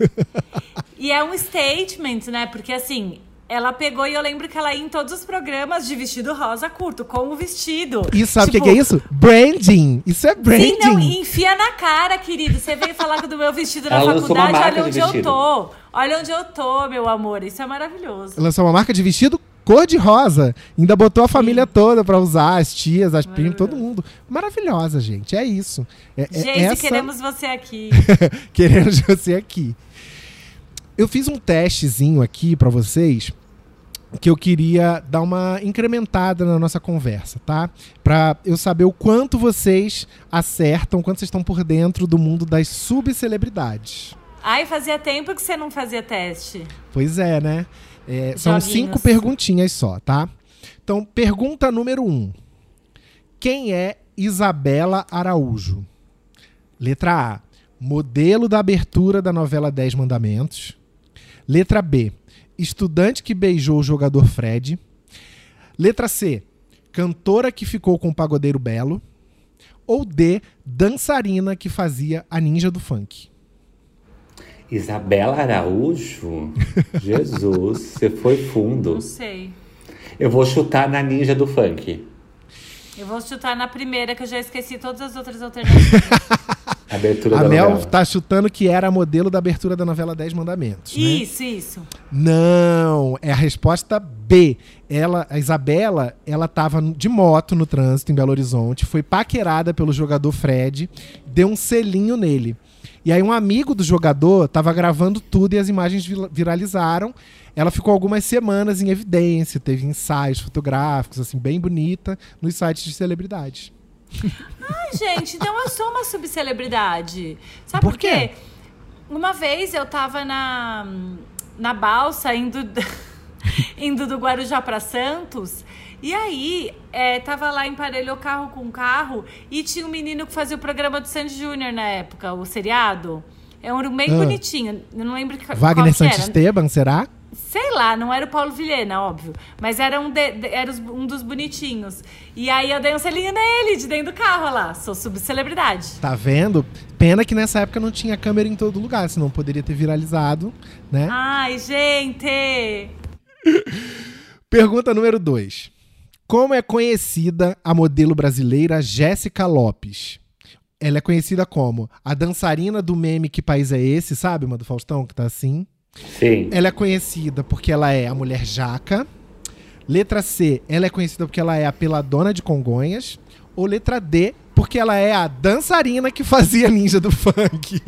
E é um statement, né? Porque assim. Ela pegou e eu lembro que ela ia em todos os programas de vestido rosa curto, com o vestido. E sabe o Tipo, que, que é isso? Branding. Isso é branding. Sim, não, enfia na cara, querido. Você veio falar do meu vestido na Ela faculdade, olha de onde eu tô. Olha onde eu tô, meu amor. Isso é maravilhoso. Lançou uma marca de vestido cor de rosa. Ainda botou a família toda pra usar, as tias, as primas, todo mundo. Maravilhosa, gente. É isso. É, é Gente, essa... queremos você aqui. Queremos você aqui. Eu fiz um testezinho aqui pra vocês que eu queria dar uma incrementada na nossa conversa, tá? Pra eu saber o quanto vocês acertam, quanto vocês estão por dentro do mundo das subcelebridades. Ai, fazia tempo que você não fazia teste. Pois é, né? É, são cinco perguntinhas só, tá? Então, pergunta número um: Quem é Isabela Araújo? Letra A. modelo da abertura da novela Dez Mandamentos. Letra B, estudante que beijou o jogador Fred. Letra C, cantora que ficou com o pagodeiro Belo. Ou D, dançarina que fazia a ninja do funk. Isabela Araújo? Jesus, você foi fundo. Não sei. Eu vou chutar na ninja do funk. Eu vou chutar na primeira, que eu já esqueci todas as outras alternativas. Abertura A da Mel novela. tá chutando que era modelo da abertura da novela Dez Mandamentos. né? isso, isso. Não, é a resposta B. Ela, a Isabela, ela tava de moto no trânsito em Belo Horizonte, foi paquerada pelo jogador Fred, deu um selinho nele. E aí um amigo do jogador tava gravando tudo e as imagens vi- viralizaram. Ela ficou algumas semanas em evidência, teve ensaios fotográficos, assim, bem bonita, nos sites de celebridades. Ai, gente, então eu sou uma subcelebridade. Sabe Por por, quê? Uma vez eu tava na, na balsa indo, indo do Guarujá pra Santos. E aí, é, tava lá, emparelhou carro com carro e tinha um menino que fazia o programa do Sandy Júnior na época, o seriado. É um bem Ah. bonitinho. Eu não lembro que, Wagner era. Santisteban, será? Sei lá, não era o Paulo Vilhena, óbvio. Mas era um, de- de- era um dos bonitinhos. E aí eu dei um selinho nele, de dentro do carro, olha lá. Sou subcelebridade. Tá vendo? Pena que nessa época não tinha câmera em todo lugar, senão poderia ter viralizado, né? Ai, gente! Pergunta número 2. Como é conhecida a modelo brasileira Jéssica Lopes? Ela é conhecida como a dançarina do meme Que País é Esse, sabe? Uma do Faustão que tá assim. Sim. Ela é conhecida porque ela é a mulher jaca. Letra C, ela é conhecida porque ela é a peladona de Congonhas. Ou letra D, porque ela é a dançarina que fazia ninja do funk.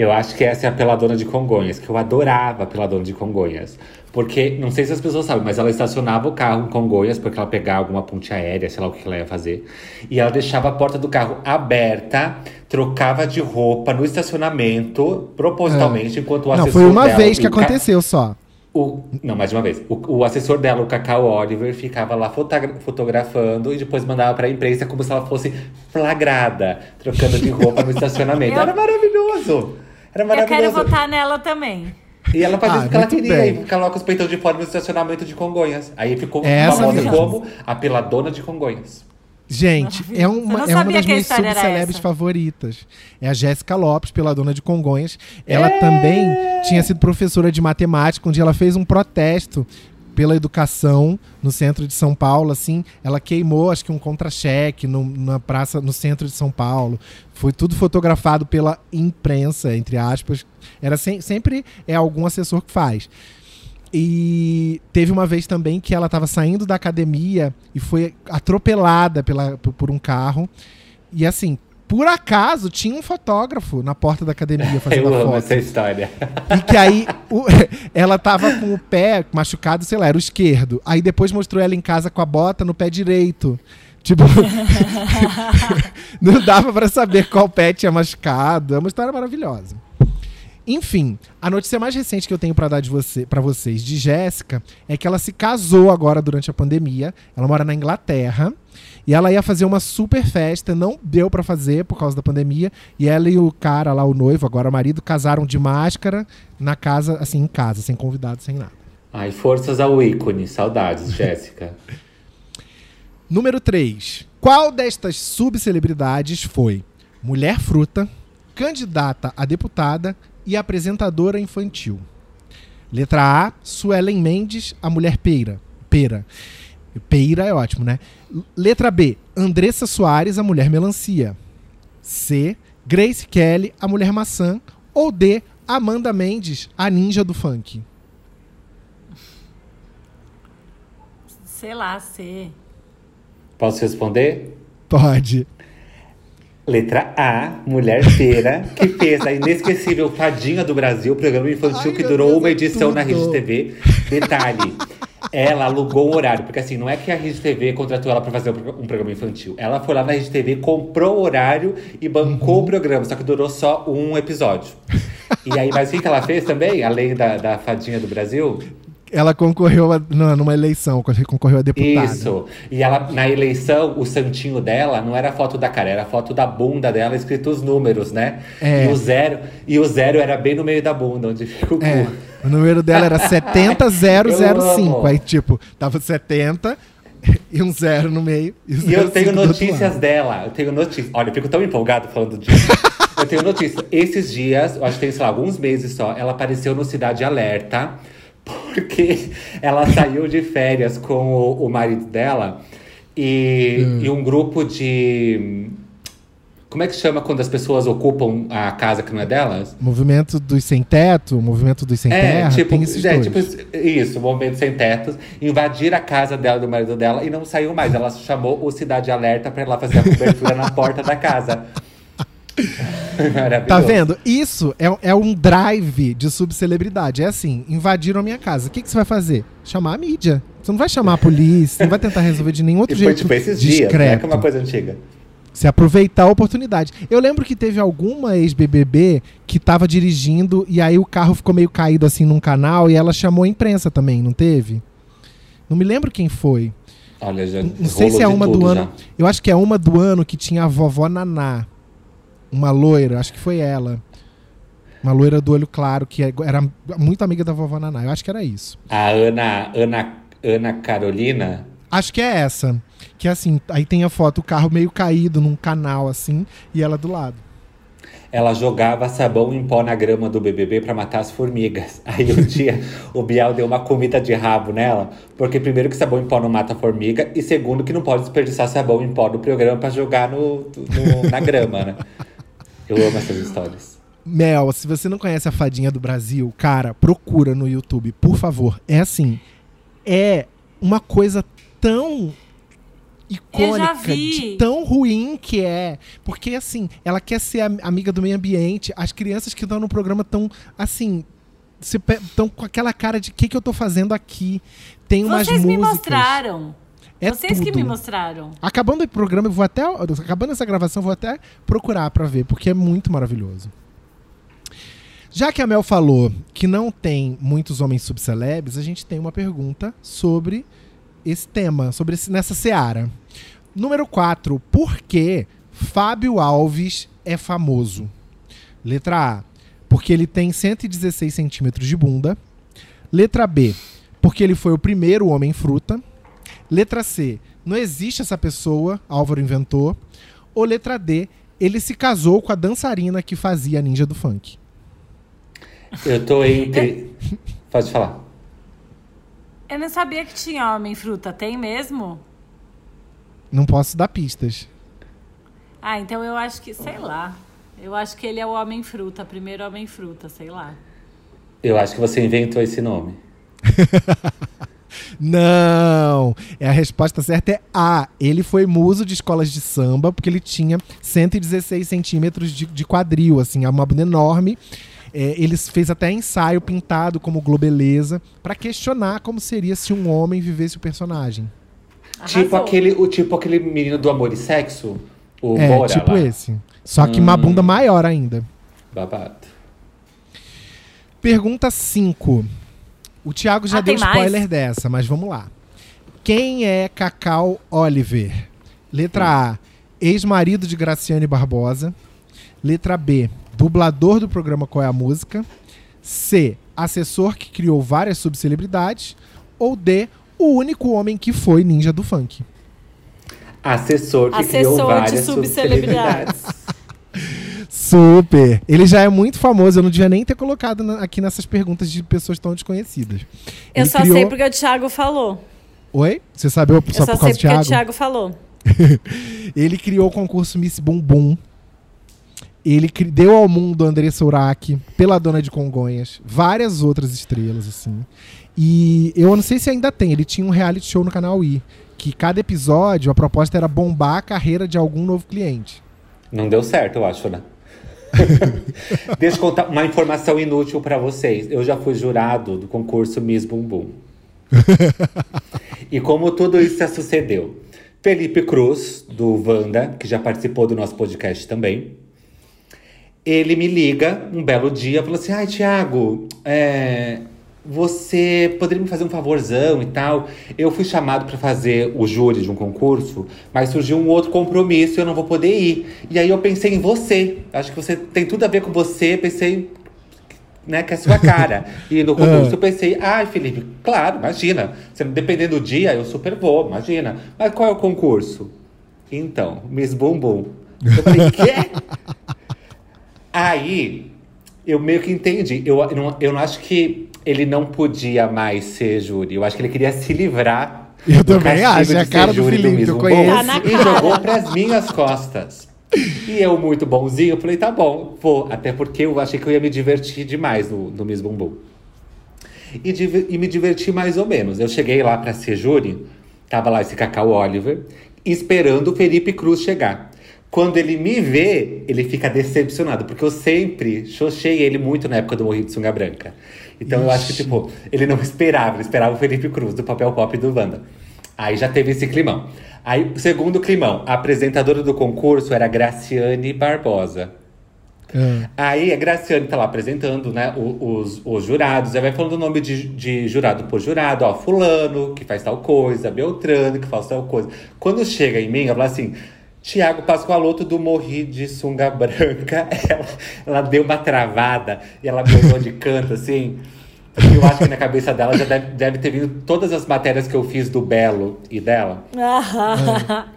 Eu acho que essa é a Peladona de Congonhas, que eu adorava a Peladona de Congonhas. Porque, não sei se as pessoas sabem, mas ela estacionava o carro em Congonhas, porque ela pegava alguma ponte aérea, sei lá o que ela ia fazer. E ela deixava a porta do carro aberta, trocava de roupa no estacionamento, propositalmente, enquanto o Ah. Não, assessor foi uma dela, vez que aconteceu só. O, não, mais de uma vez. O, o assessor dela, o Cacau Oliver, ficava lá fotogra- fotografando e depois mandava pra imprensa como se ela fosse flagrada, trocando de roupa no estacionamento. Eu- Era maravilhoso! Era Eu maravilhoso. quero votar nela também. E ela fazia Ah, o que ela queria, bem. e coloca os peitão de fora no estacionamento de Congonhas. Aí ficou Essa famosa mesmo. como a peladona de Congonhas. Gente, é uma, é uma das minhas subcelebres favoritas. É a Jéssica Lopes, pela dona de Congonhas. Ela também tinha sido professora de matemática, onde ela fez um protesto pela educação no centro de São Paulo, assim, ela queimou, acho que um contra-cheque na praça, no centro de São Paulo. Foi tudo fotografado pela imprensa, entre aspas. Era sem- sempre é algum assessor que faz. E teve uma vez também que ela estava saindo da academia e foi atropelada pela, por um carro. E assim, por acaso tinha um fotógrafo na porta da academia fazendo Eu a amo essa história. E que aí o- ela tava com o pé machucado, sei lá, era o esquerdo. Aí depois mostrou ela em casa com a bota no pé direito. Tipo, não dava pra saber qual pé tinha machucado. É uma história maravilhosa. Enfim, a notícia mais recente que eu tenho pra dar de você, para vocês de Jéssica é que ela se casou agora durante a pandemia. Ela mora na Inglaterra e ela ia fazer uma super festa, não deu pra fazer por causa da pandemia. E ela e o cara lá, o noivo, agora o marido, casaram de máscara na casa, assim, em casa, sem convidado, sem nada. Ai, forças ao ícone. Saudades, Jéssica. Número 3. Qual destas subcelebridades foi mulher fruta, candidata a deputada e apresentadora infantil? Letra A, Suelen Mendes, a mulher peira. Pera. Peira é ótimo, né? Letra B, Andressa Soares, a mulher melancia. C, Grace Kelly, a mulher maçã. Ou D, Amanda Mendes, a ninja do funk. Sei lá, sei. Posso responder? Pode. Letra A, Mulher Feira, que fez a inesquecível Fadinha do Brasil, programa infantil Ai, que durou uma é edição na. Rede TV. Detalhe, ela alugou um horário, porque assim, não é que a Rede TV contratou ela pra fazer um pro- programa infantil. Ela foi lá na Rede TV, comprou o horário e bancou Uhum. o programa, só que durou só um episódio. E aí, mas o que que ela fez também, além da, da Fadinha do Brasil? Ela concorreu a, não, numa eleição, concorreu a deputada. Isso. E ela, na eleição, o santinho dela não era foto da cara, era a foto da bunda dela, escrito os números, né? É. E o zero, e o zero era bem no meio da bunda, onde fica o É, cu. o número dela era 70005. Eu Aí, tipo, tava 70 e um zero no meio. E, E eu 05 tenho notícias dela. Eu tenho notícias. Olha, eu fico tão empolgado falando disso. eu tenho notícias. Esses dias, eu acho que tem, sei lá, alguns meses só, ela apareceu no Cidade Alerta. Porque ela saiu de férias com o, o marido dela. E, Hum. e um grupo de. Como é que chama quando as pessoas ocupam a casa que não é delas? Movimento dos sem teto, movimento dos sem É, terra, tipo, tem esses é, dois. tipo isso, momento sem tetos, invadir a casa dela do marido dela e não saiu mais. Ela chamou o Cidade Alerta ir lá fazer a cobertura na porta da casa. Tá vendo? Isso é, é um drive de subcelebridade. É assim, invadiram a minha casa. O que, que você vai fazer? Chamar a mídia. Você não vai chamar a polícia, não vai tentar resolver de nenhum outro E foi jeito tipo esses dias, né? discreto. Que é uma coisa antiga. Se aproveitar a oportunidade. Eu lembro que teve alguma ex-BBB que tava dirigindo e aí o carro ficou meio caído assim num canal e ela chamou a imprensa também, não teve? Não me lembro quem foi. Olha, já Não sei se é uma do ano. já. Eu acho que é uma do ano que tinha a vovó Naná. Uma loira, acho que foi ela. Uma loira do olho claro, que é- era muito amiga da vovó Naná. Eu acho que era isso. A Ana, Ana, Ana Carolina. Acho que é essa. Que é assim, aí tem a foto, o carro meio caído num canal assim, e ela do lado. Ela jogava sabão em pó na grama do BBB pra matar as formigas. Aí um dia o Bial deu uma comida de rabo nela, porque primeiro que sabão em pó não mata formiga e segundo que não pode desperdiçar sabão em pó do programa pra jogar no, no- na grama, né? Eu amo essas histórias. Mel, se você não conhece a Fadinha do Brasil, cara, procura no YouTube, por favor. É assim, é uma coisa tão icônica, de tão ruim que é. Porque, assim, ela quer ser am- amiga do meio ambiente. As crianças que estão no programa estão, assim, estão com aquela cara de o que, que eu tô fazendo aqui. Tem umas Vocês me músicas. mostraram. É Vocês que tudo. me mostraram. Acabando o programa, eu vou até. Acabando essa gravação, eu vou até procurar pra ver, porque é muito maravilhoso. Já que a Mel falou que não tem muitos homens subcelebres, a gente tem uma pergunta sobre esse tema, sobre esse, nessa seara. Número 4. Por que Fábio Alves é famoso? Letra A. Porque ele tem 116 centímetros de bunda. Letra B. Porque ele foi o primeiro homem fruta. Letra C. Não existe essa pessoa, Álvaro inventou. Ou letra D. Ele se casou com a dançarina que fazia a ninja do funk. Eu tô entre. Pode falar. Eu não sabia que tinha homem fruta. Tem mesmo? Não posso dar pistas. Ah, então eu acho que, sei lá. Eu acho que ele é o homem fruta, primeiro homem fruta, sei lá. Eu acho que você inventou esse nome. Não! É a resposta certa é A. Ele foi muso de escolas de samba porque ele tinha 116 centímetros de, de quadril, assim, é uma bunda enorme. É, ele fez até ensaio pintado como globeleza pra questionar como seria se um homem vivesse o personagem. Tipo aquele, o, tipo aquele menino do amor e sexo. O é, Bora tipo lá. esse. Só que uma bunda maior ainda. Babado. Pergunta 5. O Thiago já Ah, deu tem mais? spoiler dessa, mas vamos lá. Quem é Cacau Oliver? Letra A, ex-marido de Graciane Barbosa. Letra B, dublador do programa Qual é a Música. C, assessor que criou várias subcelebridades. Ou D, o único homem que foi ninja do funk. Assessor que criou Assessor de várias subcelebridades. Super! Ele já é muito famoso, eu não devia nem ter colocado na- aqui nessas perguntas de pessoas tão desconhecidas. Eu Ele só criou- sei porque o Thiago falou. Oi? Você sabe Eu só só por sei causa do porque Thiago? o Thiago falou. Ele criou o concurso Miss Bumbum. Ele deu ao mundo Andressa Urach, pela Dona de Congonhas, várias outras estrelas, assim. E eu não sei se ainda tem, ele tinha um reality show no canal I, que cada episódio, a proposta era bombar a carreira de algum novo cliente. Não deu certo, eu acho, né? Deixa eu contar uma informação inútil pra vocês. Eu já fui jurado do concurso Miss Bumbum. e como tudo isso sucedeu? Felipe Cruz, do Wanda, que já participou do nosso podcast também. Ele me liga um belo dia e falou assim: Ai, Thiago, é, você poderia me fazer um favorzão e tal? Eu fui chamado para fazer o júri de um concurso, mas surgiu um outro compromisso e eu não vou poder ir. E aí eu pensei em você. Acho que você tem tudo a ver com você. Pensei, né, que é a sua cara. e no concurso eu pensei, ai, Felipe, claro, imagina. Dependendo do dia, eu super vou, imagina. Mas qual é o concurso? Então, Miss Bumbum. Eu falei, quê? Aí, eu meio que entendi. Eu, eu, não, eu não acho que ele não podia mais ser júri. Eu acho que ele queria se livrar. Eu também acho, é a cara do Felipe, eu conheço. Tá E jogou pras minhas costas. E eu, muito bonzinho, falei, tá bom, vou. Até porque eu achei que eu ia me divertir demais no, no Miss Bumbum. E, div- e me diverti mais ou menos. Eu cheguei lá pra ser júri, tava lá esse Cacau Oliver, esperando o Felipe Cruz chegar. Quando ele me vê, ele fica decepcionado, porque eu sempre xoxei ele muito na época do Morri de Sunga Branca. Então eu acho que, tipo, ele não esperava, ele esperava o Felipe Cruz, do papel pop do Wanda. Aí já teve esse climão. Aí, segundo climão, a apresentadora do concurso era Graciane Barbosa. Ah, Aí a Graciane tá lá apresentando, né, os, os jurados. Aí vai falando o nome de, de jurado por jurado. Ó, fulano, que faz tal coisa. Beltrano, que faz tal coisa. Quando chega em mim, ela fala assim... Tiago Pascoaloto do Morri de Sunga Branca. Ela, ela deu uma travada e ela me olhou de canto, assim. Porque eu acho que na cabeça dela já deve, deve ter vindo todas as matérias que eu fiz do Belo e dela.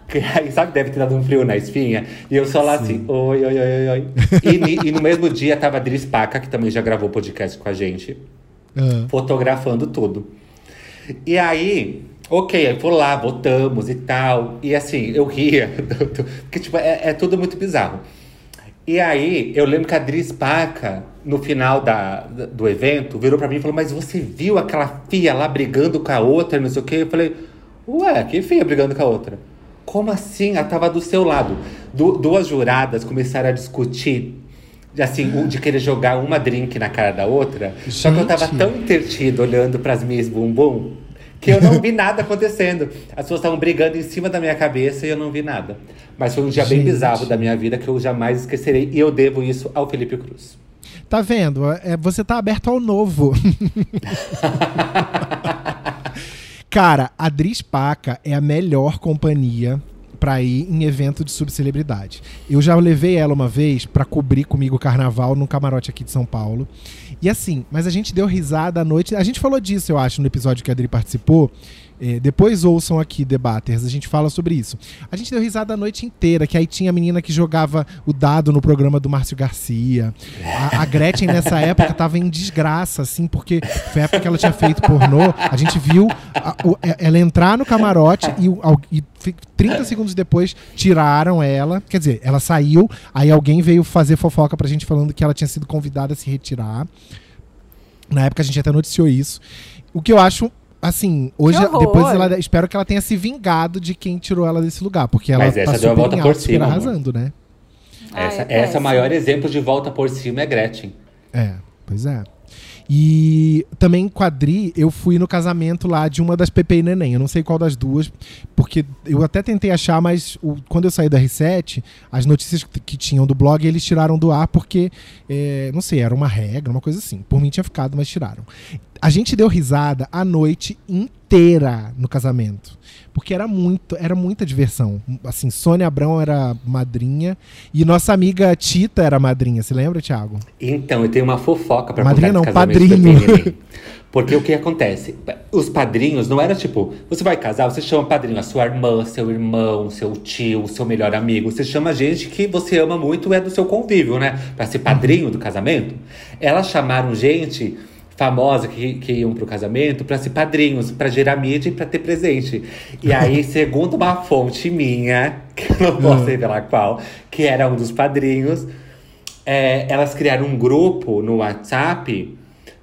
Que aí, sabe, deve ter dado um frio na espinha. E eu só lá assim, oi, oi, oi, oi, oi. E, e no mesmo dia tava a Dris Paca, que também já gravou podcast com a gente, ah. fotografando tudo. E aí, ok, aí fui lá, votamos e tal. E assim, eu ria, porque tipo, é, é tudo muito bizarro. E aí, eu lembro que a Dris Paca, no final da, do evento, virou pra mim e falou: Mas você viu aquela fia lá brigando com a outra, não sei o quê? Eu falei: Ué, que fia brigando com a outra? Como assim? Ela tava do seu lado. Du- duas juradas começaram a discutir. de, Assim, um de querer jogar uma drink na cara da outra. Só que eu tava Gente. tão entretido olhando pras Miss Bumbum que eu não vi nada acontecendo. As pessoas estavam brigando em cima da minha cabeça e eu não vi nada. Mas foi um dia bem Gente. bizarro da minha vida que eu jamais esquecerei. E eu devo isso ao Felipe Cruz. Tá vendo? É, você tá aberto ao novo. Cara, a Dris Paca é a melhor companhia pra ir em evento de subcelebridade. Eu já levei ela uma vez pra cobrir comigo o carnaval num camarote aqui de São Paulo. E assim, mas a gente deu risada à noite. A gente falou disso, eu acho, no episódio que a Adri participou. É, depois ouçam aqui, debaters, a gente fala sobre isso. A gente deu risada a noite inteira, que aí tinha a menina que jogava o dado no programa do Márcio Garcia. A, a Gretchen, nessa época, tava em desgraça, assim, porque foi a época que ela tinha feito pornô. A gente viu a- o- é- ela entrar no camarote e, o- al- e fi- 30 segundos depois tiraram ela. Quer dizer, ela saiu, aí alguém veio fazer fofoca pra gente falando que ela tinha sido convidada a se retirar. Na época a gente até noticiou isso. O que eu acho, assim, hoje, Que depois ela, espero que ela tenha se vingado de quem tirou ela desse lugar, porque ela Mas essa tá deu a volta em por cima, arrasando, né? Ah, essa, é essa é o maior exemplo de volta por cima é Gretchen. É, pois é. E também com a Dri, eu fui no casamento lá de uma das Pepe e Neném. Eu não sei qual das duas, porque eu até tentei achar, mas o- quando eu saí da R7, as notícias que, que tinham do blog, eles tiraram do ar porque, é, não sei, era uma regra, uma coisa assim. Por mim tinha ficado, mas tiraram. A gente deu risada a noite inteira no casamento. Porque era muito, era muita diversão. Assim, Sônia Abrão era madrinha e nossa amiga Tita era madrinha. Você lembra, Thiago? Então, eu tenho uma fofoca pra Madrinha não, padrinho. Porque o que acontece? Os padrinhos não era tipo, você vai casar, você chama padrinho a sua irmã, seu irmão, seu tio, seu melhor amigo. Você chama gente que você ama muito, é do seu convívio, né? Pra ser padrinho do casamento. Elas chamaram gente famosa que, que iam pro casamento pra ser padrinhos, pra gerar mídia e pra ter presente. E aí, segundo uma fonte minha, que eu não posso revelar qual, que era um dos padrinhos, é, elas criaram um grupo no WhatsApp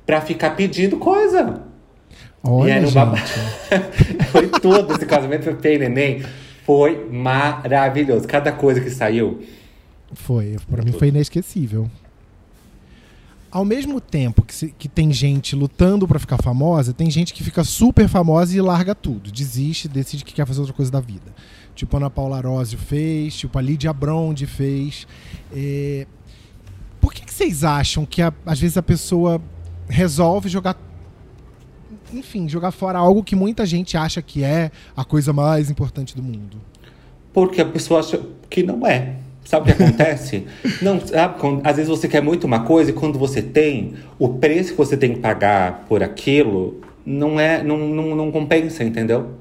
pra ficar pedindo coisa. e Olha, era um foi tudo. Esse casamento foi Pei Neném. Foi maravilhoso. Cada coisa que saiu. Foi, pra mim foi inesquecível. Ao mesmo tempo que, se- que tem gente lutando pra ficar famosa, tem gente que fica super famosa e larga tudo, desiste, decide que quer fazer outra coisa da vida. Tipo a Ana Paula Arósio fez, tipo a Lídia Bronde fez. É, Por que, que vocês acham que a- às vezes a pessoa resolve jogar enfim, jogar fora algo que muita gente acha que é a coisa mais importante do mundo? Porque a pessoa acha que não é. Sabe o que acontece? não, sabe, quando, às vezes você quer muito uma coisa e quando você tem, o preço que você tem que pagar por aquilo não é, não, não, não compensa, entendeu?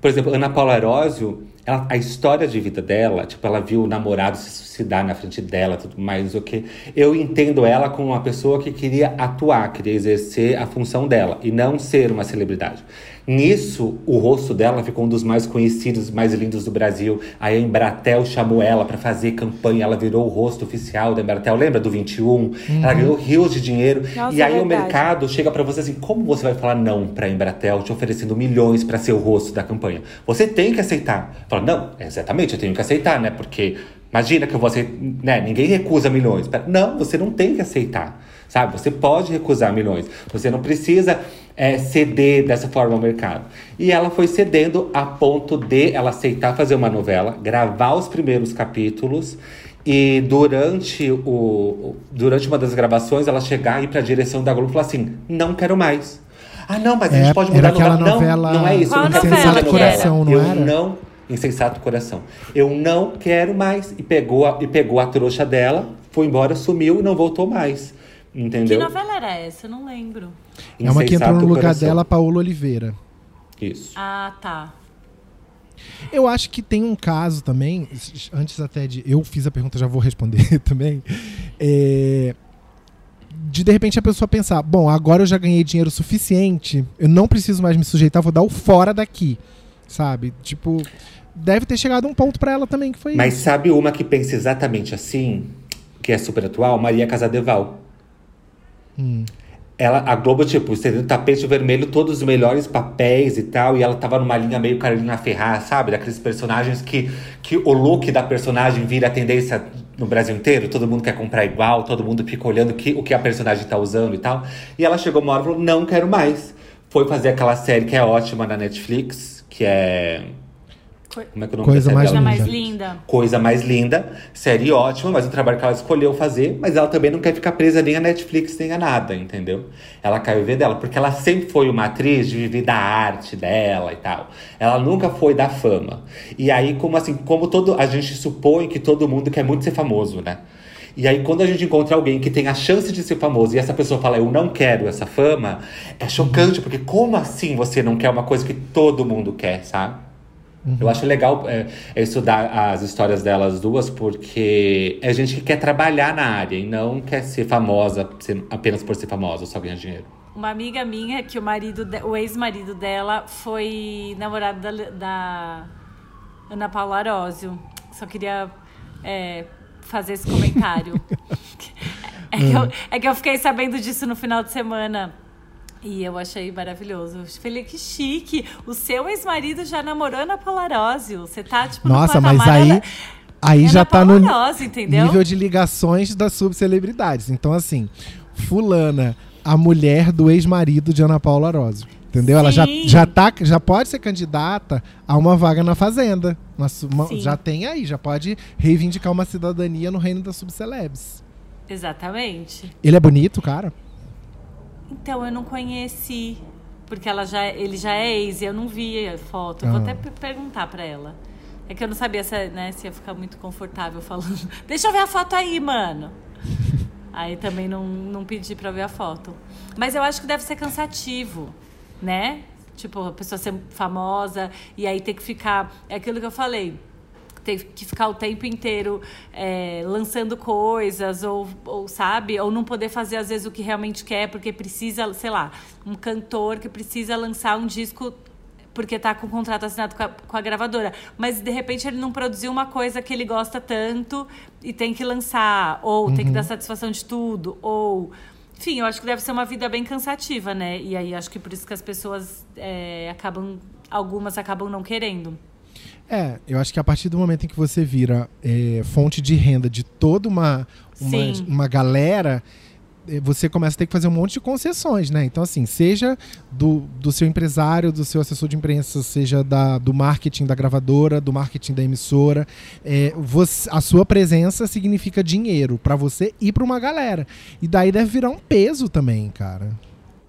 Por exemplo, Ana Paula Arósio, ela, a história de vida dela, tipo, ela viu o namorado se suicidar na frente dela, tudo mais, o que. Eu entendo ela como uma pessoa que queria atuar, queria exercer a função dela e não ser uma celebridade. Nisso, o rosto dela ficou um dos mais conhecidos, mais lindos do Brasil. Aí a Embratel chamou ela para fazer campanha, ela virou o rosto oficial da Embratel. Lembra do 21? Uhum. Ela ganhou rios de dinheiro. Nossa, e aí é o mercado chega para você assim: como você vai falar não pra Embratel te oferecendo milhões para ser o rosto da campanha? Você tem que aceitar. Fala, não, exatamente, eu tenho que aceitar, né? Porque imagina que eu vou aceitar, né? Ninguém recusa milhões. Não, você não tem que aceitar sabe? Você pode recusar milhões. Você não precisa é, ceder dessa forma ao mercado. E ela foi cedendo a ponto de ela aceitar fazer uma novela, gravar os primeiros capítulos e durante, o, durante uma das gravações ela chegar e ir para a direção da Globo e falar assim: não quero mais. Ah, não, mas a gente é, pode mudar a novela. novela. Não, não é isso. Qual eu não quero Insensato Coração, não eu era? não Insensato Coração. Eu não quero mais. E pegou, a, e pegou a trouxa dela, foi embora, sumiu e não voltou mais. Entendeu? Que novela era essa? Eu não lembro. É uma que entrou no lugar coração. dela, Paola Oliveira. Isso. Ah, tá. Eu acho que tem um caso também, antes até de. Eu fiz a pergunta, já vou responder também. É, de de repente a pessoa pensar: bom, agora eu já ganhei dinheiro suficiente, eu não preciso mais me sujeitar, vou dar o fora daqui. Sabe? Tipo, deve ter chegado um ponto para ela também que foi Mas isso. sabe uma que pensa exatamente assim, que é super atual? Maria Casadeval. Hum. Ela, a Globo, tipo, estendendo tapete vermelho, todos os melhores papéis e tal. E ela tava numa linha meio Carolina Ferrar, sabe? Daqueles personagens que, que o look da personagem vira tendência no Brasil inteiro. Todo mundo quer comprar igual, todo mundo fica olhando que, o que a personagem tá usando e tal. E ela chegou uma hora e falou: não quero mais. Foi fazer aquela série que é ótima na Netflix, que é como é que o nome Coisa mais, linda. mais linda. Coisa mais linda. Série ótima, mas um trabalho que ela escolheu fazer. Mas ela também não quer ficar presa nem a Netflix, nem a nada, entendeu? Ela quer viver dela. Porque ela sempre foi uma atriz de viver da arte dela e tal. Ela nunca foi da fama. E aí, como assim, como todo. A gente supõe que todo mundo quer muito ser famoso, né? E aí, quando a gente encontra alguém que tem a chance de ser famoso e essa pessoa fala, eu não quero essa fama, é chocante, porque como assim você não quer uma coisa que todo mundo quer, sabe? Uhum. Eu acho legal é, é, estudar as histórias delas duas, porque é gente que quer trabalhar na área e não quer ser famosa apenas por ser famosa, só ganhar dinheiro. Uma amiga minha, que o marido, o ex-marido dela foi namorado da, da Ana Paula Arósio. Só queria é, fazer esse comentário. é, que eu, é que eu fiquei sabendo disso no final de semana. E eu achei maravilhoso. Eu falei, que chique. O seu ex-marido já namorou Ana Polarósio. Você tá, tipo, Nossa, mas aí... Aí já tá no entendeu? nível de ligações das subcelebridades. Então, assim, fulana, a mulher do ex-marido de Ana Paula Arósio. Entendeu? Sim. Ela já, já, tá, já pode ser candidata a uma vaga na Fazenda. Uma, uma, já tem aí, já pode reivindicar uma cidadania no reino das subcelebs. Exatamente. Ele é bonito, cara? Então, eu não conheci. Porque ela já, ele já é ex e eu não vi a foto. Ah. vou até perguntar para ela. É que eu não sabia se, né, se ia ficar muito confortável falando. Deixa eu ver a foto aí, mano. aí também não, não pedi pra ver a foto. Mas eu acho que deve ser cansativo, né? Tipo, a pessoa ser famosa e aí ter que ficar. É aquilo que eu falei ter que ficar o tempo inteiro é, lançando coisas, ou, ou sabe, ou não poder fazer às vezes o que realmente quer, porque precisa, sei lá, um cantor que precisa lançar um disco porque tá com o contrato assinado com a, com a, gravadora. Mas de repente ele não produziu uma coisa que ele gosta tanto e tem que lançar, ou uhum. tem que dar uhum. satisfação de tudo, ou. Enfim, eu acho que deve ser uma vida bem cansativa, né? E aí acho que por isso que as pessoas é, acabam. Algumas acabam não querendo. É, eu acho que a partir do momento em que você vira é, fonte de renda de toda uma, uma, uma galera, você começa a ter que fazer um monte de concessões, né? Então, assim, seja do, do seu empresário, do seu assessor de imprensa, seja da, do marketing da gravadora, do marketing da emissora, é, você, a sua presença significa dinheiro para você e para uma galera. E daí deve virar um peso também, cara.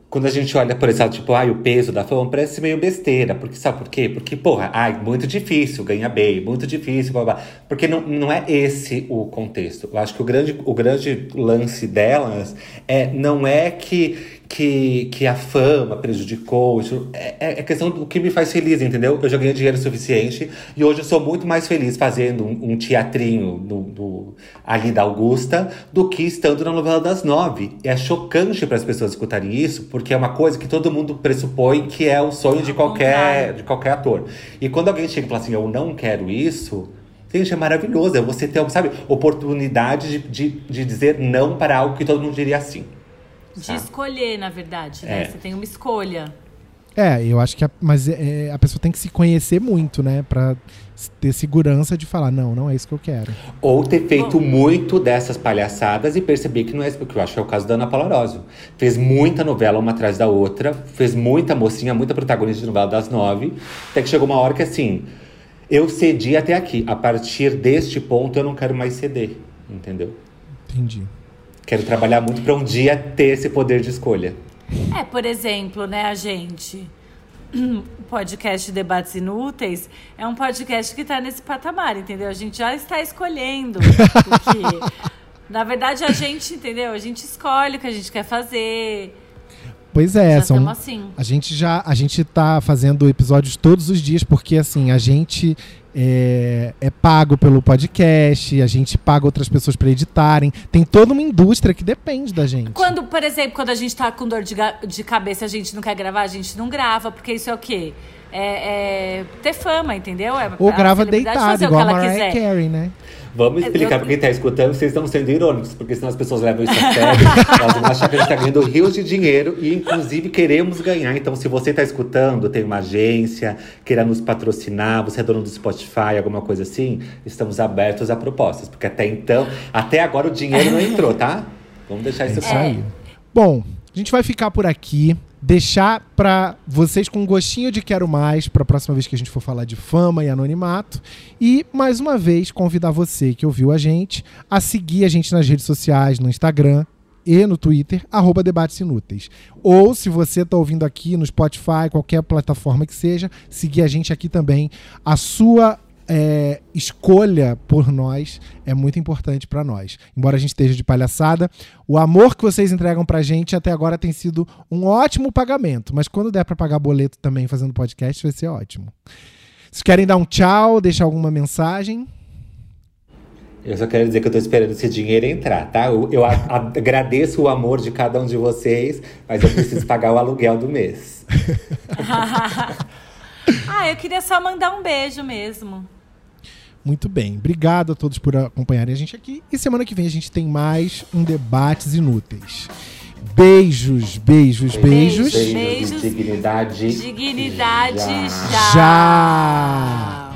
Quando a gente olha, por exemplo, tipo, ai, o peso da fama, parece meio besteira. Porque sabe por quê? Porque, porra, ai, muito difícil ganhar bem, muito difícil, blá, blá. Porque não, não é esse o contexto. Eu acho que o grande, o grande lance delas é, não é que que, que a fama prejudicou. Isso é, é, é questão do que me faz feliz, entendeu? Eu já ganhei dinheiro suficiente e hoje eu sou muito mais feliz fazendo um, um teatrinho no, no, ali da Augusta do que estando na novela das nove. É chocante para as pessoas escutarem isso, porque é uma coisa que todo mundo pressupõe que é o sonho de qualquer, de qualquer ator. E quando alguém chega e fala assim, eu não quero isso. Gente, é maravilhoso. É você ter, sabe, oportunidade de, de, de dizer não para algo que todo mundo diria sim. De escolher, na verdade, né? É. Você tem uma escolha. É, eu acho que a, mas é, a pessoa tem que se conhecer muito, né, para ter segurança de falar não, não é isso que eu quero. Ou ter feito Bom. muito dessas palhaçadas e perceber que não é isso, porque eu acho que é o caso da Ana Paula Arósio. Fez muita novela uma atrás da outra, fez muita mocinha, muita protagonista de novela das nove, até que chegou uma hora que assim, eu cedi até aqui. A partir deste ponto eu não quero mais ceder, entendeu? Entendi. Quero trabalhar muito para um dia ter esse poder de escolha. É, por exemplo, né, a gente. O podcast Debates Inúteis é um podcast que está nesse patamar, entendeu? A gente já está escolhendo. Porque, na verdade, a gente, entendeu? A gente escolhe o que a gente quer fazer. Pois é, já são, assim. a gente já a gente tá fazendo episódios todos os dias porque assim a gente é, é, pago pelo podcast, a gente paga outras pessoas para editarem. Tem toda uma indústria que depende da gente. Quando, por exemplo, quando a gente tá com dor de, de cabeça, a gente não quer gravar, a gente não grava, porque isso é o quê? É, é ter fama, entendeu? É, Ou grava deitado, igual a Mariah Carey, né? Vamos explicar para quem está escutando, vocês estão sendo irônicos, porque senão as pessoas levam isso a sério. elas vão achar que a gente está ganhando rios de dinheiro e, inclusive, queremos ganhar. Então, se você está escutando, tem uma agência, queira nos patrocinar, você é dono do Spotify, alguma coisa assim, estamos abertos a propostas. Porque até então, até agora o dinheiro não entrou, tá? Vamos deixar isso, é. Bom, a gente vai ficar por aqui deixar para vocês com um gostinho de quero mais para a próxima vez que a gente for falar de fama e anonimato e mais uma vez convidar você que ouviu a gente a seguir a gente nas redes sociais, no Instagram e no Twitter, arroba Debates Inúteis. Ou, se você está ouvindo aqui no Spotify, qualquer plataforma que seja, seguir a gente aqui também. A sua é, escolha por nós é muito importante para nós. Embora a gente esteja de palhaçada, o amor que vocês entregam pra gente até agora tem sido um ótimo pagamento. Mas quando der para pagar boleto também fazendo podcast, vai ser ótimo. Se querem dar um tchau, deixar alguma mensagem. Eu só quero dizer que eu tô esperando esse dinheiro entrar, tá? Eu, eu a, a, agradeço o amor de cada um de vocês, mas eu preciso pagar o aluguel do mês. ah, eu queria só mandar um beijo mesmo. Muito bem. Obrigado a todos por acompanharem a gente aqui. E semana que vem a gente tem mais um Debates Inúteis. Beijos, beijos, beijos. Beijos, beijos dignidade. Dignidade já. já.